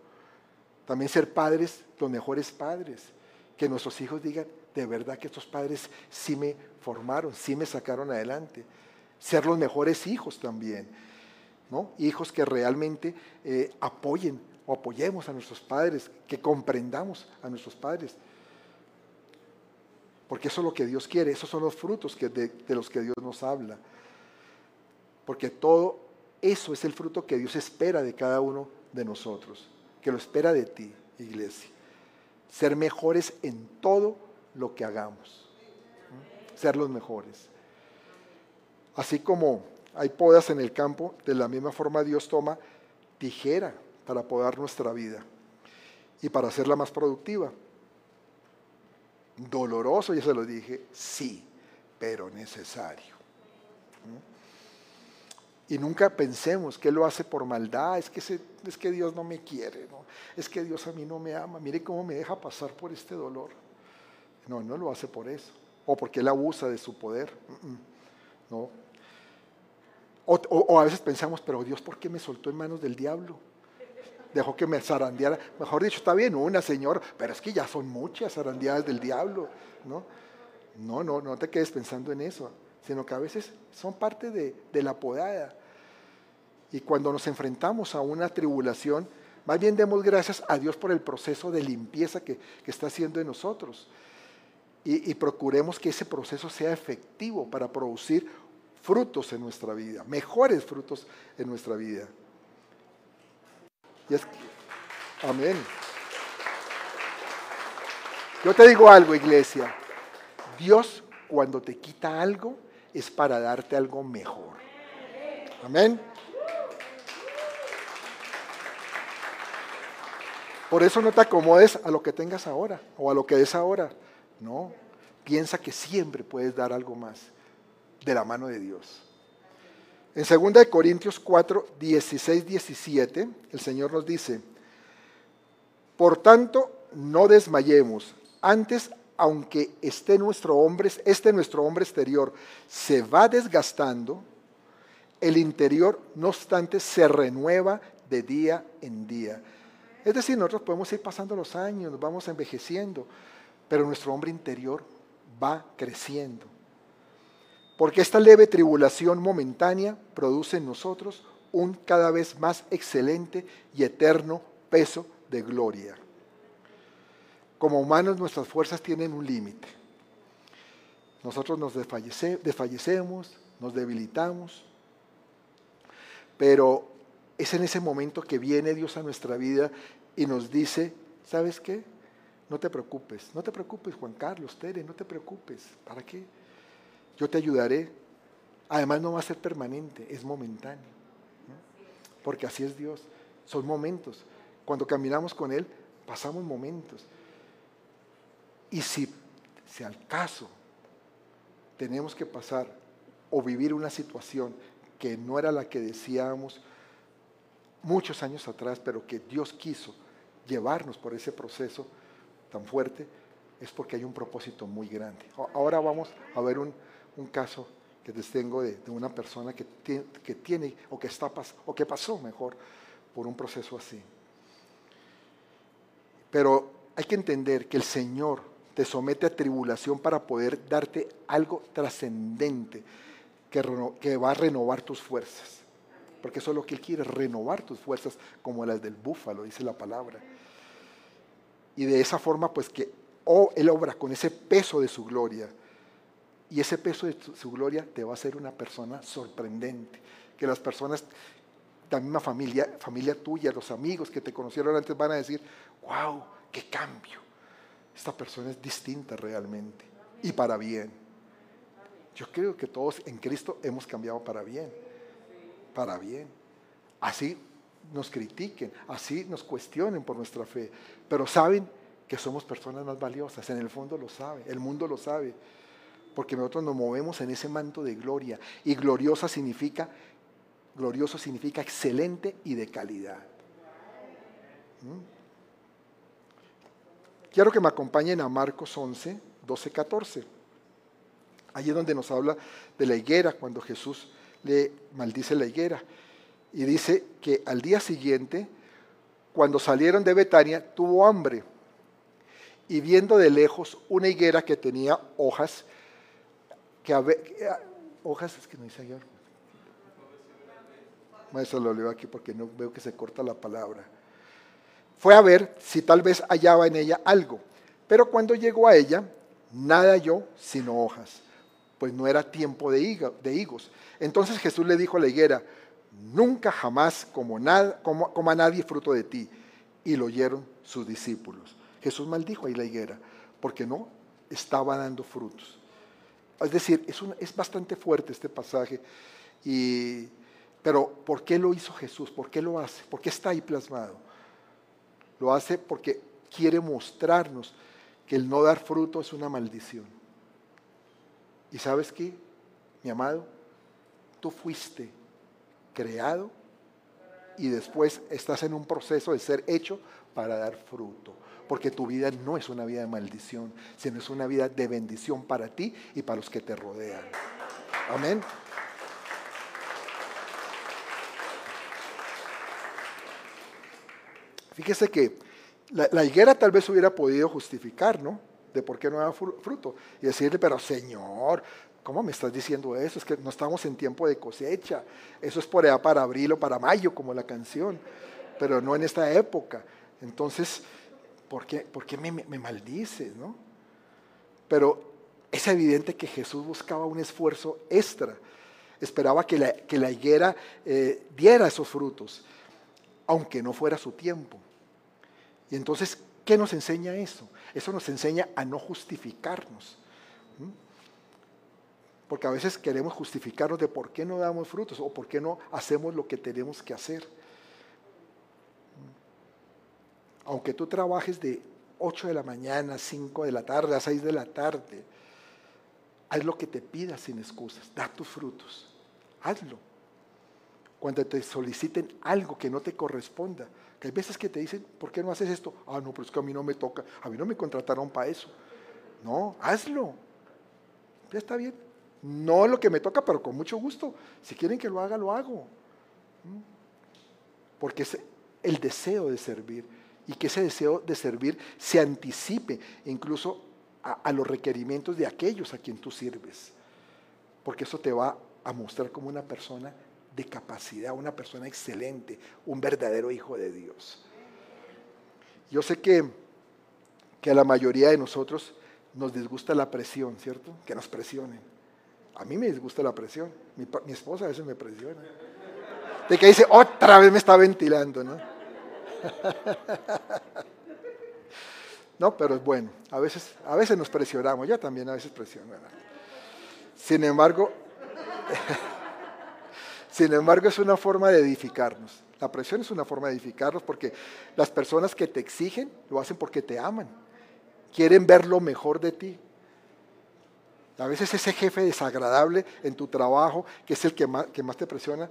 también ser padres, los mejores padres. Que nuestros hijos digan, de verdad que estos padres sí me formaron, sí me sacaron adelante. Ser los mejores hijos también. ¿no? Hijos que realmente eh, apoyen o apoyemos a nuestros padres, que comprendamos a nuestros padres. Porque eso es lo que Dios quiere, esos son los frutos que de, de los que Dios nos habla. Porque todo eso es el fruto que Dios espera de cada uno de nosotros, que lo espera de ti, iglesia. Ser mejores en todo lo que hagamos. Ser los mejores. Así como hay podas en el campo, de la misma forma Dios toma tijera para podar nuestra vida y para hacerla más productiva. Doloroso, ya se lo dije, sí, pero necesario. Y nunca pensemos que lo hace por maldad, es que, es que Dios no me quiere, es que Dios a mí no me ama, mire cómo me deja pasar por este dolor. No, no lo hace por eso, o porque Él abusa de su poder. No. O, a veces pensamos, pero Dios, ¿por qué me soltó en manos del diablo? Dejó que me zarandeara. Mejor dicho, está bien, una señora, pero es que ya son muchas zarandeadas del diablo. ¿no? no, no, no te quedes pensando en eso sino que a veces son parte de, la podada. Y cuando nos enfrentamos a una tribulación, más bien demos gracias a Dios por el proceso de limpieza que, está haciendo en nosotros. Y, procuremos que ese proceso sea efectivo para producir frutos en nuestra vida, mejores frutos en nuestra vida. Amén. Yo te digo algo, iglesia. Dios cuando te quita algo, es para darte algo mejor. Amén. Por eso no te acomodes a lo que tengas ahora o a lo que es ahora. No, piensa que siempre puedes dar algo más de la mano de Dios. En 2 Corintios 4, 16, 17, el Señor nos dice, por tanto, no desmayemos, antes aunque este nuestro hombre, este nuestro hombre exterior se va desgastando, el interior, no obstante, se renueva de día en día. Es decir, nosotros podemos ir pasando los años, nos vamos envejeciendo, pero nuestro hombre interior va creciendo. Porque esta leve tribulación momentánea produce en nosotros un cada vez más excelente y eterno peso de gloria. Como humanos nuestras fuerzas tienen un límite. Nosotros nos desfallecemos, nos debilitamos, pero es en ese momento que viene Dios a nuestra vida y nos dice, ¿sabes qué? No te preocupes, no te preocupes Juan Carlos, Tere, no te preocupes. ¿Para qué? Yo te ayudaré. Además no va a ser permanente, es momentáneo. Porque así es Dios. Son momentos. Cuando caminamos con Él, pasamos momentos. Y si, si al caso tenemos que pasar o vivir una situación que no era la que decíamos muchos años atrás, pero que Dios quiso llevarnos por ese proceso tan fuerte, es porque hay un propósito muy grande. Ahora vamos a ver un, caso que les tengo de, una persona que tiene, que tiene, o que está o que pasó mejor por un proceso así. Pero hay que entender que el Señor te somete a tribulación para poder darte algo trascendente que, que va a renovar tus fuerzas. Porque eso es lo que Él quiere, renovar tus fuerzas como las del búfalo, dice la palabra. Y de esa forma, pues que oh, Él obra con ese peso de su gloria. Y ese peso de su gloria te va a hacer una persona sorprendente. Que las personas, la misma familia, familia tuya, los amigos que te conocieron antes van a decir, wow, qué cambio esta persona es distinta realmente y para bien. Yo creo que todos en Cristo hemos cambiado para bien, para bien. Así nos critiquen, así nos cuestionen por nuestra fe, pero saben que somos personas más valiosas, en el fondo lo sabe, el mundo lo sabe, porque nosotros nos movemos en ese manto de gloria y gloriosa significa, glorioso significa excelente y de calidad. ¿Mm? Quiero que me acompañen a Marcos 11, 12, 14. Allí es donde nos habla de la higuera, cuando Jesús le maldice la higuera. Y dice que al día siguiente, cuando salieron de Betania, tuvo hambre. Y viendo de lejos una higuera que tenía hojas, que hojas, es que no dice ayer. Maestro, lo leo aquí porque no veo que se corta la palabra fue a ver si tal vez hallaba en ella algo. Pero cuando llegó a ella, nada yo sino hojas, pues no era tiempo de, higos. Entonces Jesús le dijo a la higuera, nunca jamás como, nada, como, como a nadie fruto de ti. Y lo oyeron sus discípulos. Jesús maldijo ahí la higuera, porque no estaba dando frutos. Es decir, es, bastante fuerte este pasaje. Y, pero ¿por qué lo hizo Jesús? ¿Por qué lo hace? ¿Por qué está ahí plasmado? Lo hace porque quiere mostrarnos que el no dar fruto es una maldición. ¿Y sabes qué, mi amado? Tú fuiste creado y después estás en un proceso de ser hecho para dar fruto. Porque tu vida no es una vida de maldición, sino es una vida de bendición para ti y para los que te rodean. Amén. Fíjese que la, higuera tal vez hubiera podido justificar, ¿no? De por qué no da fruto. Y decirle, pero Señor, ¿cómo me estás diciendo eso? Es que no estamos en tiempo de cosecha. Eso es por allá para abril o para mayo, como la canción. Pero no en esta época. Entonces, ¿por qué, por qué me, maldices, no? Pero es evidente que Jesús buscaba un esfuerzo extra. Esperaba que la, que la higuera eh, diera esos frutos, aunque no fuera su tiempo. Y entonces, ¿qué nos enseña eso? Eso nos enseña a no justificarnos. Porque a veces queremos justificarnos de por qué no damos frutos o por qué no hacemos lo que tenemos que hacer. Aunque tú trabajes de 8 de la mañana, 5 de la tarde, a 6 de la tarde, haz lo que te pidas sin excusas, da tus frutos, hazlo. Cuando te soliciten algo que no te corresponda, que hay veces que te dicen, ¿por qué no haces esto? Ah, no, pero es que a mí no me toca, a mí no me contrataron para eso. No, hazlo. Ya está bien. No lo que me toca, pero con mucho gusto. Si quieren que lo haga, lo hago. ¿Mm? Porque es el deseo de servir y que ese deseo de servir se anticipe incluso a, los requerimientos de aquellos a quien tú sirves. Porque eso te va a mostrar como una persona de capacidad, una persona excelente, un verdadero hijo de Dios. Yo sé que, que a la mayoría de nosotros nos disgusta la presión, ¿cierto? Que nos presionen. A mí me disgusta la presión. Mi, mi esposa a veces me presiona. De que dice, otra vez me está ventilando, ¿no? No, pero es bueno. A veces, a veces nos presionamos. Yo también a veces presiono. Sin embargo, Sin embargo, es una forma de edificarnos. La presión es una forma de edificarnos porque las personas que te exigen lo hacen porque te aman. Quieren ver lo mejor de ti. A veces ese jefe desagradable en tu trabajo, que es el que más, que más te presiona,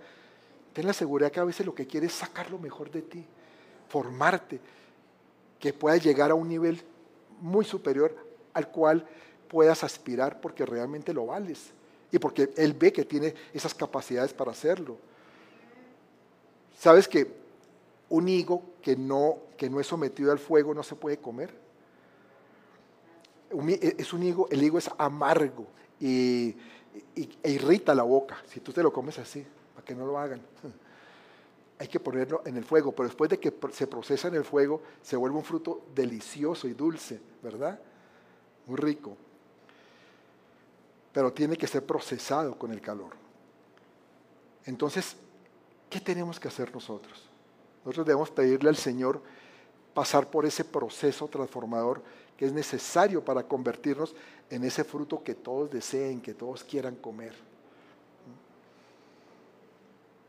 ten la seguridad que a veces lo que quiere es sacar lo mejor de ti, formarte, que puedas llegar a un nivel muy superior al cual puedas aspirar porque realmente lo vales y porque Él ve que tiene esas capacidades para hacerlo. ¿Sabes que un higo que no, que no es sometido al fuego no se puede comer? Es un higo, el higo es amargo y, e irrita la boca. Si tú te lo comes así, para que no lo hagan. Hay que ponerlo en el fuego, pero después de que se procesa en el fuego, se vuelve un fruto delicioso y dulce, ¿verdad? Muy rico pero tiene que ser procesado con el calor. Entonces, ¿qué tenemos que hacer nosotros? Nosotros debemos pedirle al Señor pasar por ese proceso transformador que es necesario para convertirnos en ese fruto que todos deseen, que todos quieran comer.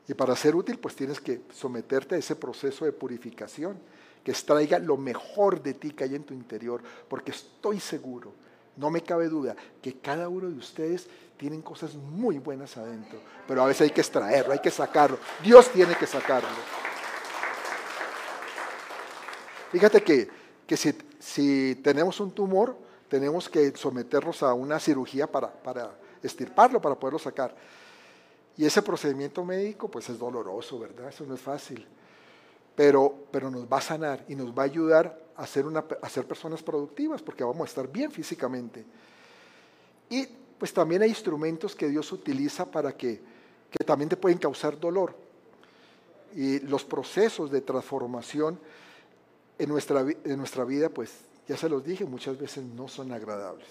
Y para ser útil, pues tienes que someterte a ese proceso de purificación, que extraiga lo mejor de ti que hay en tu interior, porque estoy seguro no me cabe duda que cada uno de ustedes tienen cosas muy buenas adentro, pero a veces hay que extraerlo, hay que sacarlo. Dios tiene que sacarlo. Fíjate que, si, si, tenemos un tumor, tenemos que someternos a una cirugía para, para estirparlo, para poderlo sacar. Y ese procedimiento médico pues es doloroso, ¿verdad? Eso no es fácil. Pero, pero nos va a sanar y nos va a ayudar a ser, una, personas productivas, porque vamos a estar bien físicamente. Y pues también hay instrumentos que Dios utiliza para que, que también te pueden causar dolor. Y los procesos de transformación en nuestra, en nuestra vida, pues ya se los dije, muchas veces no son agradables.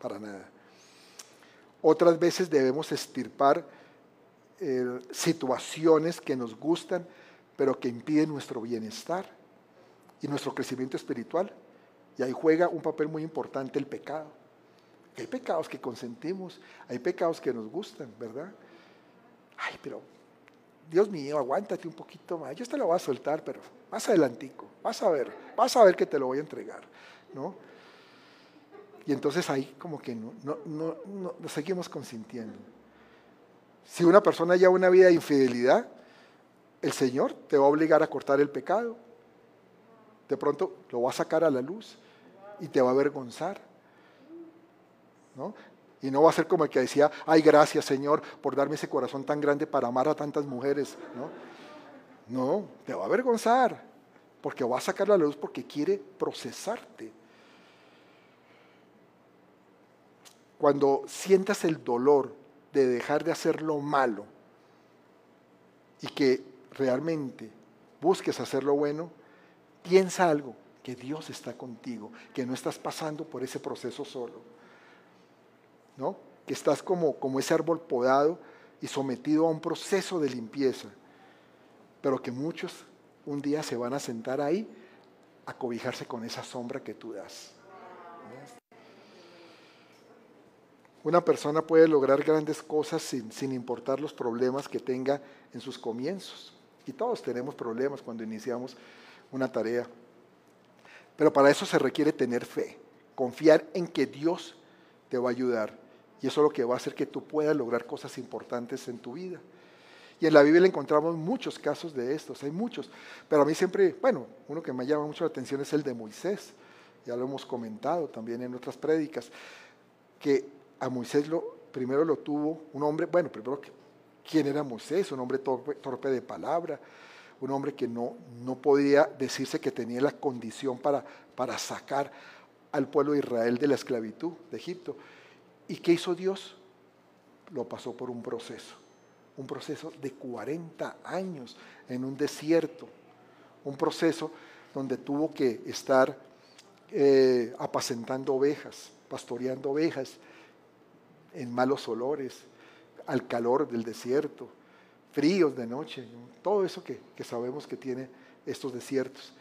para nada. Otras veces debemos estirpar eh, situaciones que nos gustan, pero que impiden nuestro bienestar y nuestro crecimiento espiritual. Y ahí juega un papel muy importante el pecado. Hay pecados que consentimos, hay pecados que nos gustan, ¿verdad? Ay, pero Dios mío, aguántate un poquito más. Yo te lo voy a soltar, pero más adelantico, vas a ver, vas a ver que te lo voy a entregar, ¿no? Y entonces ahí como que no, no, no, no seguimos consintiendo. Si una persona lleva una vida de infidelidad, el Señor te va a obligar a cortar el pecado. De pronto lo va a sacar a la luz y te va a avergonzar. ¿no? Y no va a ser como el que decía, ay, gracias Señor por darme ese corazón tan grande para amar a tantas mujeres. No, no te va a avergonzar, porque va a sacar a la luz porque quiere procesarte. Cuando sientas el dolor de dejar de hacer lo malo y que realmente busques hacer lo bueno, piensa algo, que Dios está contigo, que no estás pasando por ese proceso solo, ¿no? que estás como, como ese árbol podado y sometido a un proceso de limpieza, pero que muchos un día se van a sentar ahí a cobijarse con esa sombra que tú das. Una persona puede lograr grandes cosas sin, sin, importar los problemas que tenga en sus comienzos. Y todos tenemos problemas cuando iniciamos una tarea. Pero para eso se requiere tener fe, confiar en que Dios te va a ayudar. Y eso es lo que va a hacer que tú puedas lograr cosas importantes en tu vida. Y en la Biblia encontramos muchos casos de estos, hay muchos. Pero a mí siempre, bueno, uno que me llama mucho la atención es el de Moisés. Ya lo hemos comentado también en otras prédicas, que a Moisés lo, primero lo tuvo un hombre, bueno, primero, ¿quién era Moisés? Un hombre torpe, de palabra, un hombre que no, no podía decirse que tenía la condición para, para sacar al pueblo de Israel de la esclavitud de Egipto. ¿Y qué hizo Dios? Lo pasó por un proceso, un proceso de 40 años en un desierto, un proceso donde tuvo que estar eh, apacentando ovejas, pastoreando ovejas, en malos olores, al calor del desierto, fríos de noche, todo eso que, sabemos que tiene estos desiertos.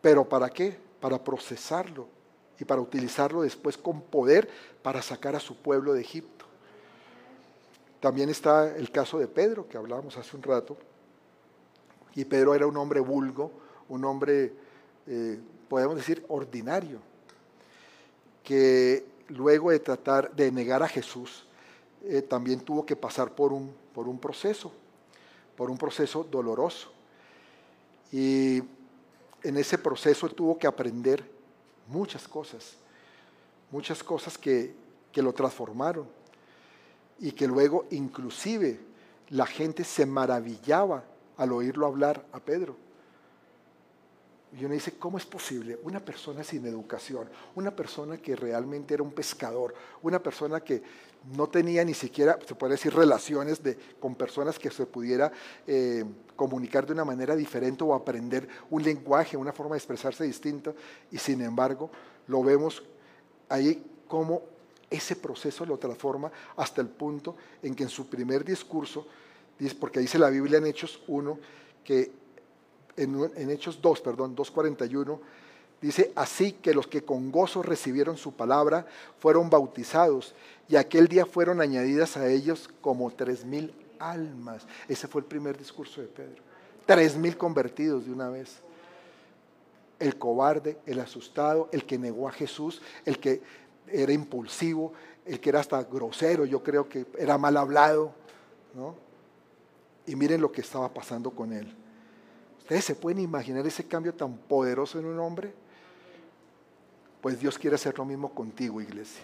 Pero ¿para qué? Para procesarlo y para utilizarlo después con poder para sacar a su pueblo de Egipto. También está el caso de Pedro, que hablábamos hace un rato. Y Pedro era un hombre vulgo, un hombre, eh, podemos decir, ordinario, que luego de tratar de negar a Jesús, eh, también tuvo que pasar por un, por un proceso, por un proceso doloroso. Y en ese proceso tuvo que aprender muchas cosas, muchas cosas que, que lo transformaron y que luego inclusive la gente se maravillaba al oírlo hablar a Pedro. Y uno dice, ¿cómo es posible? Una persona sin educación, una persona que realmente era un pescador, una persona que no tenía ni siquiera, se puede decir, relaciones de, con personas que se pudiera eh, comunicar de una manera diferente o aprender un lenguaje, una forma de expresarse distinta, y sin embargo lo vemos ahí como ese proceso lo transforma hasta el punto en que en su primer discurso, porque dice la Biblia en Hechos 1, que en, Hechos 2, perdón, 2.41, dice, así que los que con gozo recibieron su palabra fueron bautizados y aquel día fueron añadidas a ellos como tres mil almas. Ese fue el primer discurso de Pedro. Tres mil convertidos de una vez. El cobarde, el asustado, el que negó a Jesús, el que era impulsivo, el que era hasta grosero, yo creo que era mal hablado. ¿no? Y miren lo que estaba pasando con él. ¿Ustedes se pueden imaginar ese cambio tan poderoso en un hombre? Pues Dios quiere hacer lo mismo contigo, iglesia.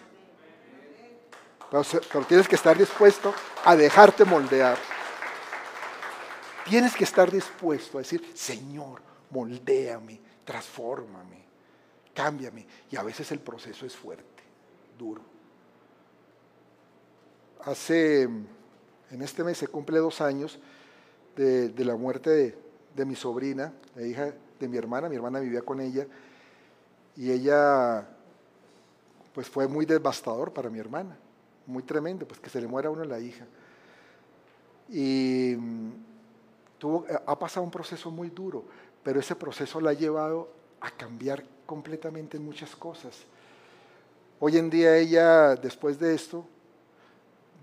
Pero, tienes que estar dispuesto a dejarte moldear. Tienes que estar dispuesto a decir, Señor, moldéame, transfórmame, cámbiame. Y a veces el proceso es fuerte, duro. Hace, en este mes se cumple dos años de, de la muerte de, de mi sobrina, la hija de mi hermana, mi hermana vivía con ella, y ella pues fue muy devastador para mi hermana, muy tremendo, pues que se le muera a uno la hija. Y mm, tuvo, eh, ha pasado un proceso muy duro, pero ese proceso la ha llevado a cambiar completamente en muchas cosas. Hoy en día ella, después de esto,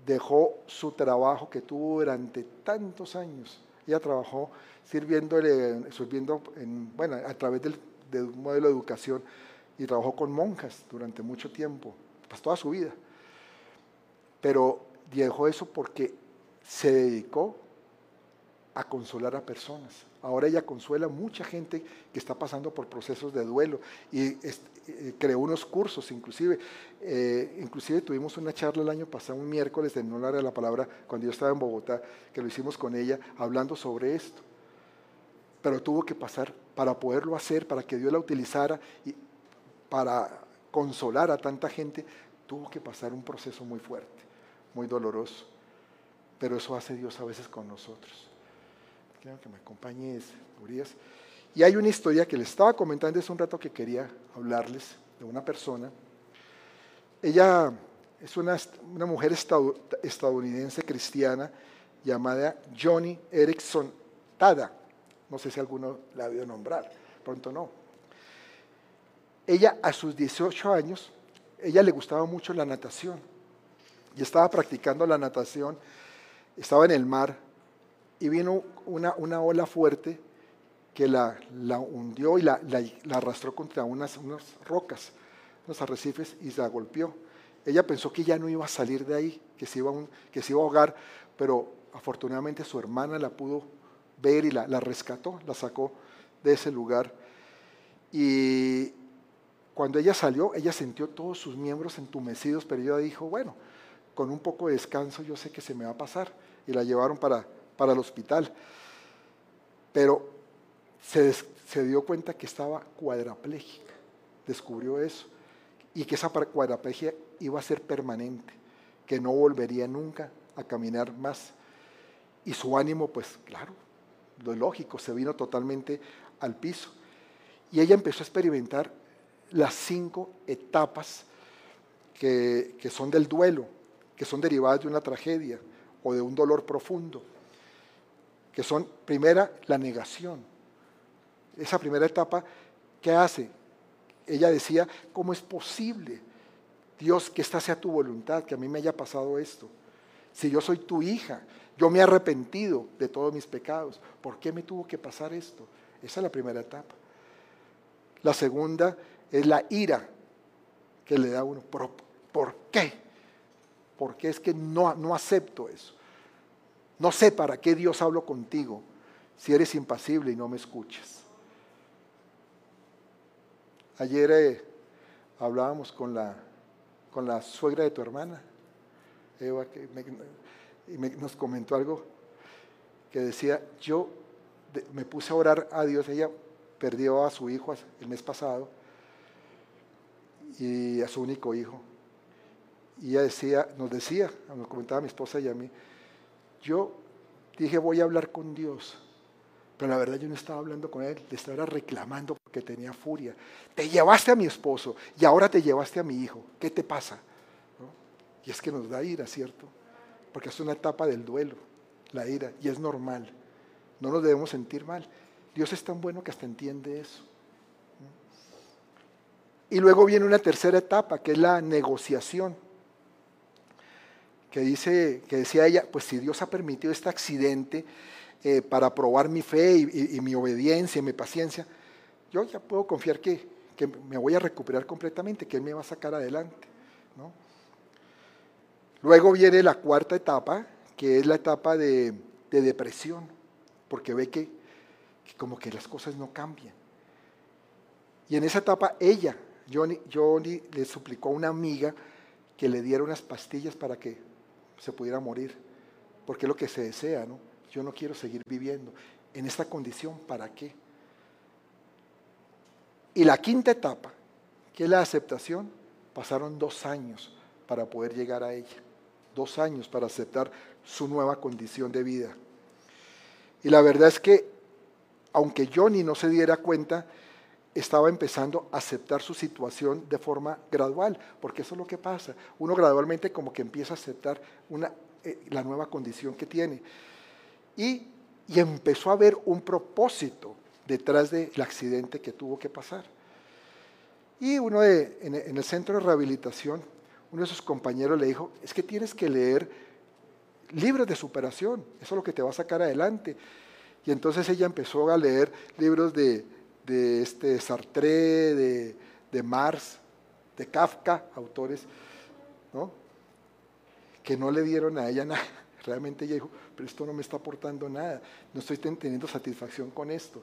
dejó su trabajo que tuvo durante tantos años. Ella trabajó sirviéndole, sirviendo en, bueno, a través del, de un modelo de educación y trabajó con monjas durante mucho tiempo, pues toda su vida. Pero dejó eso porque se dedicó a consolar a personas. Ahora ella consuela a mucha gente que está pasando por procesos de duelo y eh, creó unos cursos, inclusive. Eh, inclusive tuvimos una charla el año pasado, un miércoles, de no de la palabra, cuando yo estaba en Bogotá, que lo hicimos con ella, hablando sobre esto. Pero tuvo que pasar para poderlo hacer, para que Dios la utilizara y para consolar a tanta gente, tuvo que pasar un proceso muy fuerte, muy doloroso. Pero eso hace Dios a veces con nosotros. Quiero que me acompañes, Urias. Y hay una historia que les estaba comentando hace un rato que quería hablarles de una persona. Ella es una, mujer estadounidense cristiana llamada Johnny Erickson Tada. No sé si alguno la ha oído nombrar, pronto no. Ella a sus 18 años, ella le gustaba mucho la natación y estaba practicando la natación, estaba en el mar y vino una, una ola fuerte que la, la hundió y la, la, arrastró contra unas, unas rocas, unos arrecifes y la golpeó. Ella pensó que ya no iba a salir de ahí, que se iba, que se iba a ahogar, pero afortunadamente su hermana la pudo ver y la, la rescató, la sacó de ese lugar. Y cuando ella salió, ella sintió todos sus miembros entumecidos, pero ella dijo, bueno, con un poco de descanso yo sé que se me va a pasar. Y la llevaron para, para el hospital. Pero se, dio cuenta que estaba cuadraplégica, descubrió eso, y que esa cuadraplegia iba a ser permanente, que no volvería nunca a caminar más. Y su ánimo, pues claro, lo lógico, se vino totalmente al piso. Y ella empezó a experimentar las cinco etapas que son del duelo, que son derivadas de una tragedia o de un dolor profundo que son, primera, la negación. Esa primera etapa, ¿qué hace? Ella decía, ¿cómo es posible, Dios, que esta sea tu voluntad, que a mí me haya pasado esto? Si yo soy tu hija, yo me he arrepentido de todos mis pecados, ¿por qué me tuvo que pasar esto? Esa es la primera etapa. La segunda es la ira que le da uno. ¿Por, ¿por qué? Porque es que no, no acepto eso. No sé para qué Dios hablo contigo si eres impasible y no me escuchas. Ayer eh, hablábamos con la, con la suegra de tu hermana, Eva, que y nos comentó algo que decía, yo me puse a orar a Dios, ella perdió a su hijo el mes pasado y a su único hijo. Y ella decía, nos decía, nos comentaba mi esposa y a mí, yo dije, voy a hablar con Dios. Pero la verdad yo no estaba hablando con él, le estaba reclamando porque tenía furia. Te llevaste a mi esposo y ahora te llevaste a mi hijo. ¿Qué te pasa? Y es que nos da ira, ¿cierto? Porque es una etapa del duelo, la ira, y es normal. No nos debemos sentir mal. Dios es tan bueno que hasta entiende eso. Y luego viene una tercera etapa, que es la negociación que, dice, que decía ella, pues si Dios ha permitido este accidente eh, para probar mi fe y, mi obediencia y mi paciencia, yo ya puedo confiar que, que, me voy a recuperar completamente, que Él me va a sacar adelante. Luego viene la cuarta etapa, que es la etapa de, de depresión, porque ve que, que, como que las cosas no cambian. Y en esa etapa ella, Johnny, Johnny le suplicó a una amiga que le diera unas pastillas para que se pudiera morir, porque es lo que se desea, ¿no? Yo no quiero seguir viviendo en esta condición, ¿para qué? Y la quinta etapa, que es la aceptación, pasaron dos años para poder llegar a ella, dos años para aceptar su nueva condición de vida. Y la verdad es que, aunque Johnny no se diera cuenta, estaba empezando a aceptar su situación de forma gradual, porque eso es lo que pasa. Uno gradualmente como que empieza a aceptar una, eh, la nueva condición que tiene. Y, y empezó a ver un propósito detrás del accidente que tuvo que pasar. Y uno de, en, en el centro de rehabilitación, uno de sus compañeros le dijo, es que tienes que leer libros de superación, eso es lo que te va a sacar adelante. Y entonces ella empezó a leer libros de, de este Sartre, de, de Marx, de Kafka, autores, ¿no? que no le dieron a ella nada. Realmente ella dijo, pero esto no me está aportando nada, no estoy teniendo satisfacción con esto.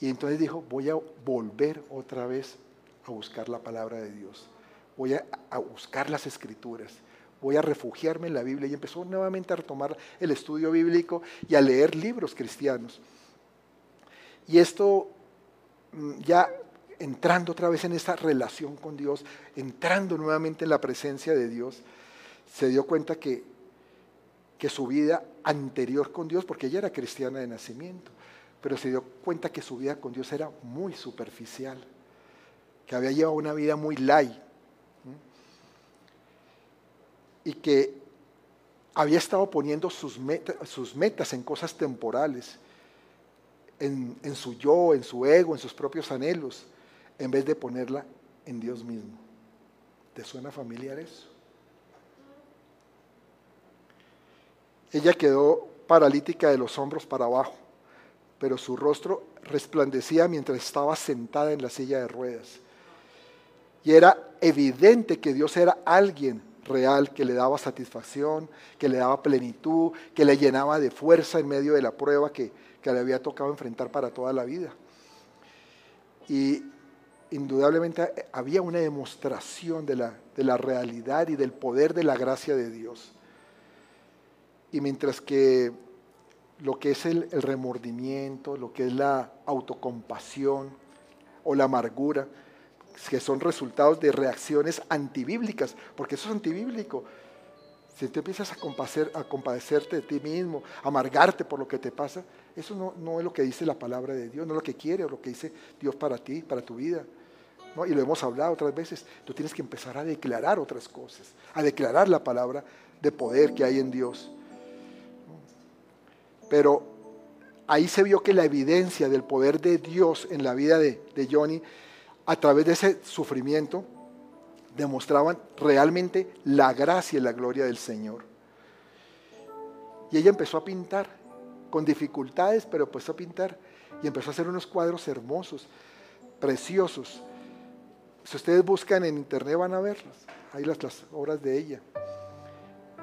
Y entonces dijo, voy a volver otra vez a buscar la palabra de Dios, voy a, a buscar las escrituras voy a refugiarme en la Biblia y empezó nuevamente a retomar el estudio bíblico y a leer libros cristianos. Y esto ya entrando otra vez en esa relación con Dios, entrando nuevamente en la presencia de Dios, se dio cuenta que, que su vida anterior con Dios, porque ella era cristiana de nacimiento, pero se dio cuenta que su vida con Dios era muy superficial, que había llevado una vida muy light, y que había estado poniendo sus metas en cosas temporales, en, su yo, en su ego, en sus propios anhelos, en vez de ponerla en Dios mismo. ¿Te suena familiar eso? Ella quedó paralítica de los hombros para abajo, pero su rostro resplandecía mientras estaba sentada en la silla de ruedas. Y era evidente que Dios era alguien real que le daba satisfacción, que le daba plenitud, que le llenaba de fuerza en medio de la prueba que, le había tocado enfrentar para toda la vida. Y indudablemente había una demostración de la, de la realidad y del poder de la gracia de Dios. Y mientras que lo que es el, el remordimiento, lo que es la autocompasión o la amargura, que son resultados de reacciones antibíblicas, porque eso es antibíblico. Si te empiezas a, compadecer, a compadecerte de ti mismo, amargarte por lo que te pasa, eso no, no, es lo que dice la palabra de Dios, no es lo que quiere o lo que dice Dios para ti, para tu vida. ¿no? Y lo hemos hablado otras veces, tú tienes que empezar a declarar otras cosas, a declarar la palabra de poder que hay en Dios. Pero ahí se vio que la evidencia del poder de Dios en la vida de, de Johnny a través de ese sufrimiento, demostraban realmente la gracia y la gloria del Señor. Y ella empezó a pintar, con dificultades, pero empezó a pintar y empezó a hacer unos cuadros hermosos, preciosos. Si ustedes buscan en internet van a verlos, ahí las, las obras de ella.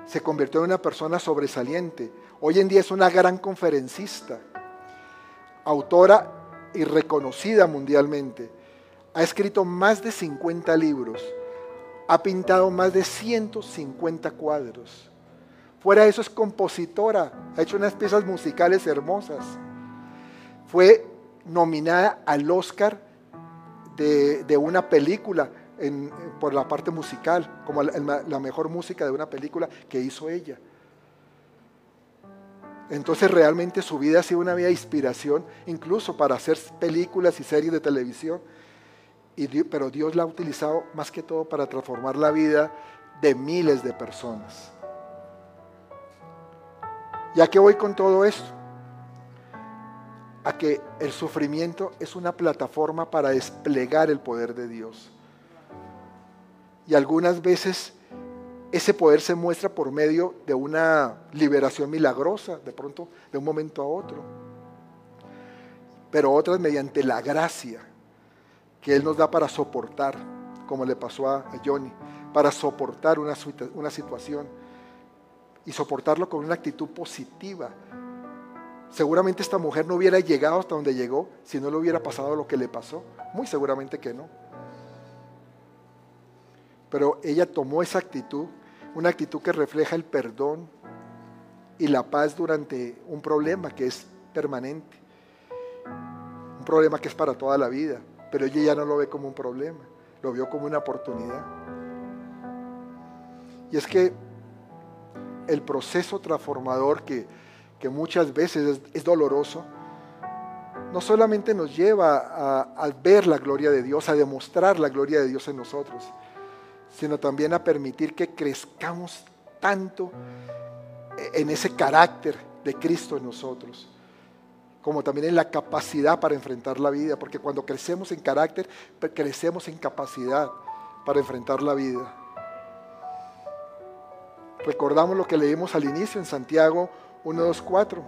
Se convirtió en una persona sobresaliente. Hoy en día es una gran conferencista, autora y reconocida mundialmente ha escrito más de 50 libros, ha pintado más de 150 cuadros. Fuera de eso es compositora, ha hecho unas piezas musicales hermosas. Fue nominada al Oscar de, una película por la parte musical, como la, la mejor música de una película que hizo ella. Entonces realmente su vida ha sido una vida de inspiración, incluso para hacer películas y series de televisión pero Dios la ha utilizado más que todo para transformar la vida de miles de personas. ¿Ya que voy con todo esto? A que el sufrimiento es una plataforma para desplegar el poder de Dios. Y algunas veces ese poder se muestra por medio de una liberación milagrosa, de pronto, de un momento a otro. Pero otras mediante la gracia que Él nos da para soportar, como le pasó a Johnny, para soportar una, una situación y soportarlo con una actitud positiva. Seguramente esta mujer no hubiera llegado hasta donde llegó si no le hubiera pasado lo que le pasó. Muy seguramente que no. Pero ella tomó esa actitud, una actitud que refleja el perdón y la paz durante un problema que es permanente. Un problema que es para toda la vida pero ella ya no lo ve como un problema, lo vio como una oportunidad. Y es que el proceso transformador que, muchas veces es, doloroso, no solamente nos lleva a, a, ver la gloria de Dios, a demostrar la gloria de Dios en nosotros, sino también a permitir que crezcamos tanto en ese carácter de Cristo en nosotros, como también en la capacidad para enfrentar la vida, porque cuando crecemos en carácter, crecemos en capacidad para enfrentar la vida. Recordamos lo que leímos al inicio en Santiago 1.2.4,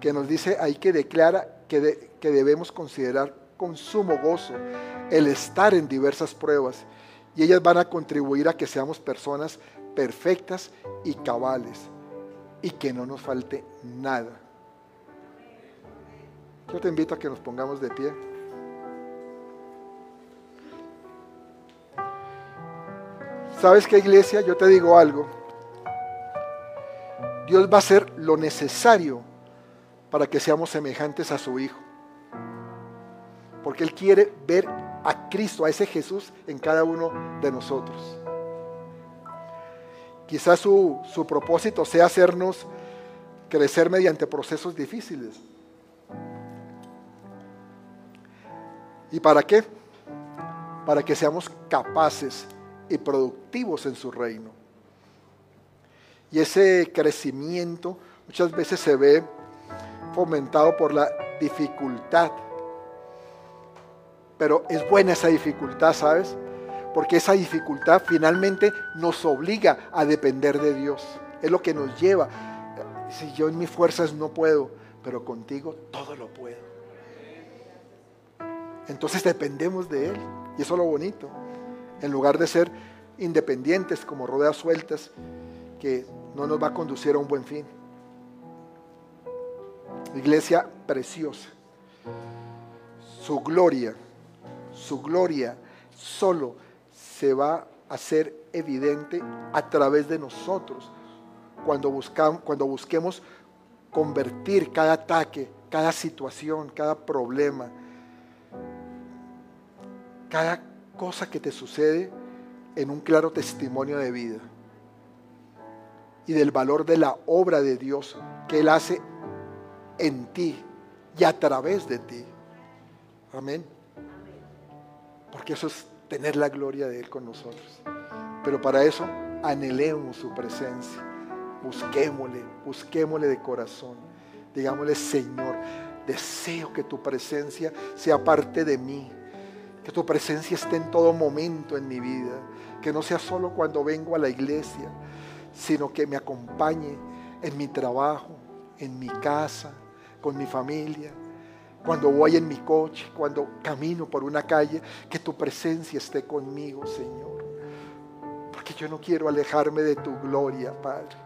que nos dice ahí que declara que, que debemos considerar con sumo gozo el estar en diversas pruebas y ellas van a contribuir a que seamos personas perfectas y cabales y que no nos falte nada. Yo te invito a que nos pongamos de pie. ¿Sabes qué iglesia? Yo te digo algo. Dios va a hacer lo necesario para que seamos semejantes a su Hijo. Porque Él quiere ver a Cristo, a ese Jesús en cada uno de nosotros. Quizás su, su propósito sea hacernos crecer mediante procesos difíciles. ¿Y para qué? Para que seamos capaces y productivos en su reino. Y ese crecimiento muchas veces se ve fomentado por la dificultad. Pero es buena esa dificultad, ¿sabes? Porque esa dificultad finalmente nos obliga a depender de Dios. Es lo que nos lleva. Si yo en mis fuerzas no puedo, pero contigo todo lo puedo. Entonces dependemos de Él. Y eso es lo bonito. En lugar de ser independientes como ruedas sueltas que no nos va a conducir a un buen fin. Iglesia preciosa. Su gloria, su gloria solo se va a hacer evidente a través de nosotros cuando, buscamos, cuando busquemos convertir cada ataque, cada situación, cada problema, cada cosa que te sucede en un claro testimonio de vida y del valor de la obra de Dios que Él hace en ti y a través de ti. Amén. Porque eso es tener la gloria de Él con nosotros. Pero para eso anhelemos su presencia. Busquémosle, busquémosle de corazón. Digámosle, Señor, deseo que tu presencia sea parte de mí que tu presencia esté en todo momento en mi vida. Que no sea solo cuando vengo a la iglesia, sino que me acompañe en mi trabajo, en mi casa, con mi familia. Cuando voy en mi coche, cuando camino por una calle, que tu presencia esté conmigo, Señor. Porque yo no quiero alejarme de tu gloria, Padre.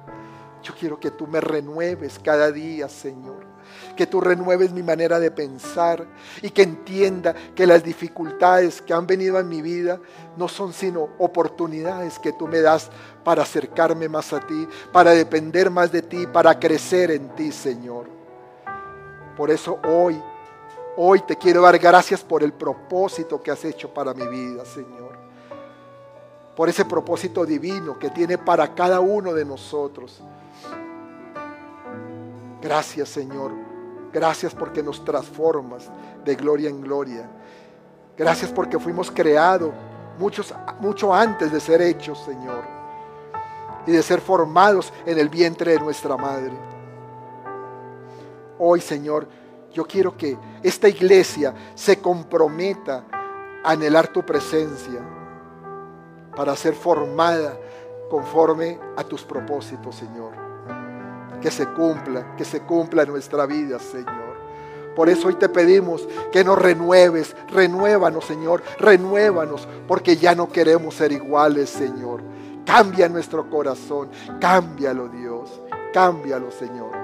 Yo quiero que tú me renueves cada día, Señor que tú renueves mi manera de pensar y que entienda que las dificultades que han venido en mi vida no son sino oportunidades que tú me das para acercarme más a ti, para depender más de ti, para crecer en ti, Señor. Por eso hoy, hoy te quiero dar gracias por el propósito que has hecho para mi vida, Señor. Por ese propósito divino que tiene para cada uno de nosotros. Gracias Señor. Gracias porque nos transformas de gloria en gloria. Gracias porque fuimos creados muchos, mucho antes de ser hechos, Señor. Y de ser formados en el vientre de nuestra madre. Hoy, Señor, yo quiero que esta iglesia se comprometa a anhelar tu presencia para ser formada conforme a tus propósitos, Señor que se cumpla, que se cumpla en nuestra vida, Señor. Por eso hoy te pedimos que nos renueves, renuévanos, Señor, renuévanos, porque ya no queremos ser iguales, Señor. Cambia nuestro corazón, cámbialo, Dios, cámbialo, Señor.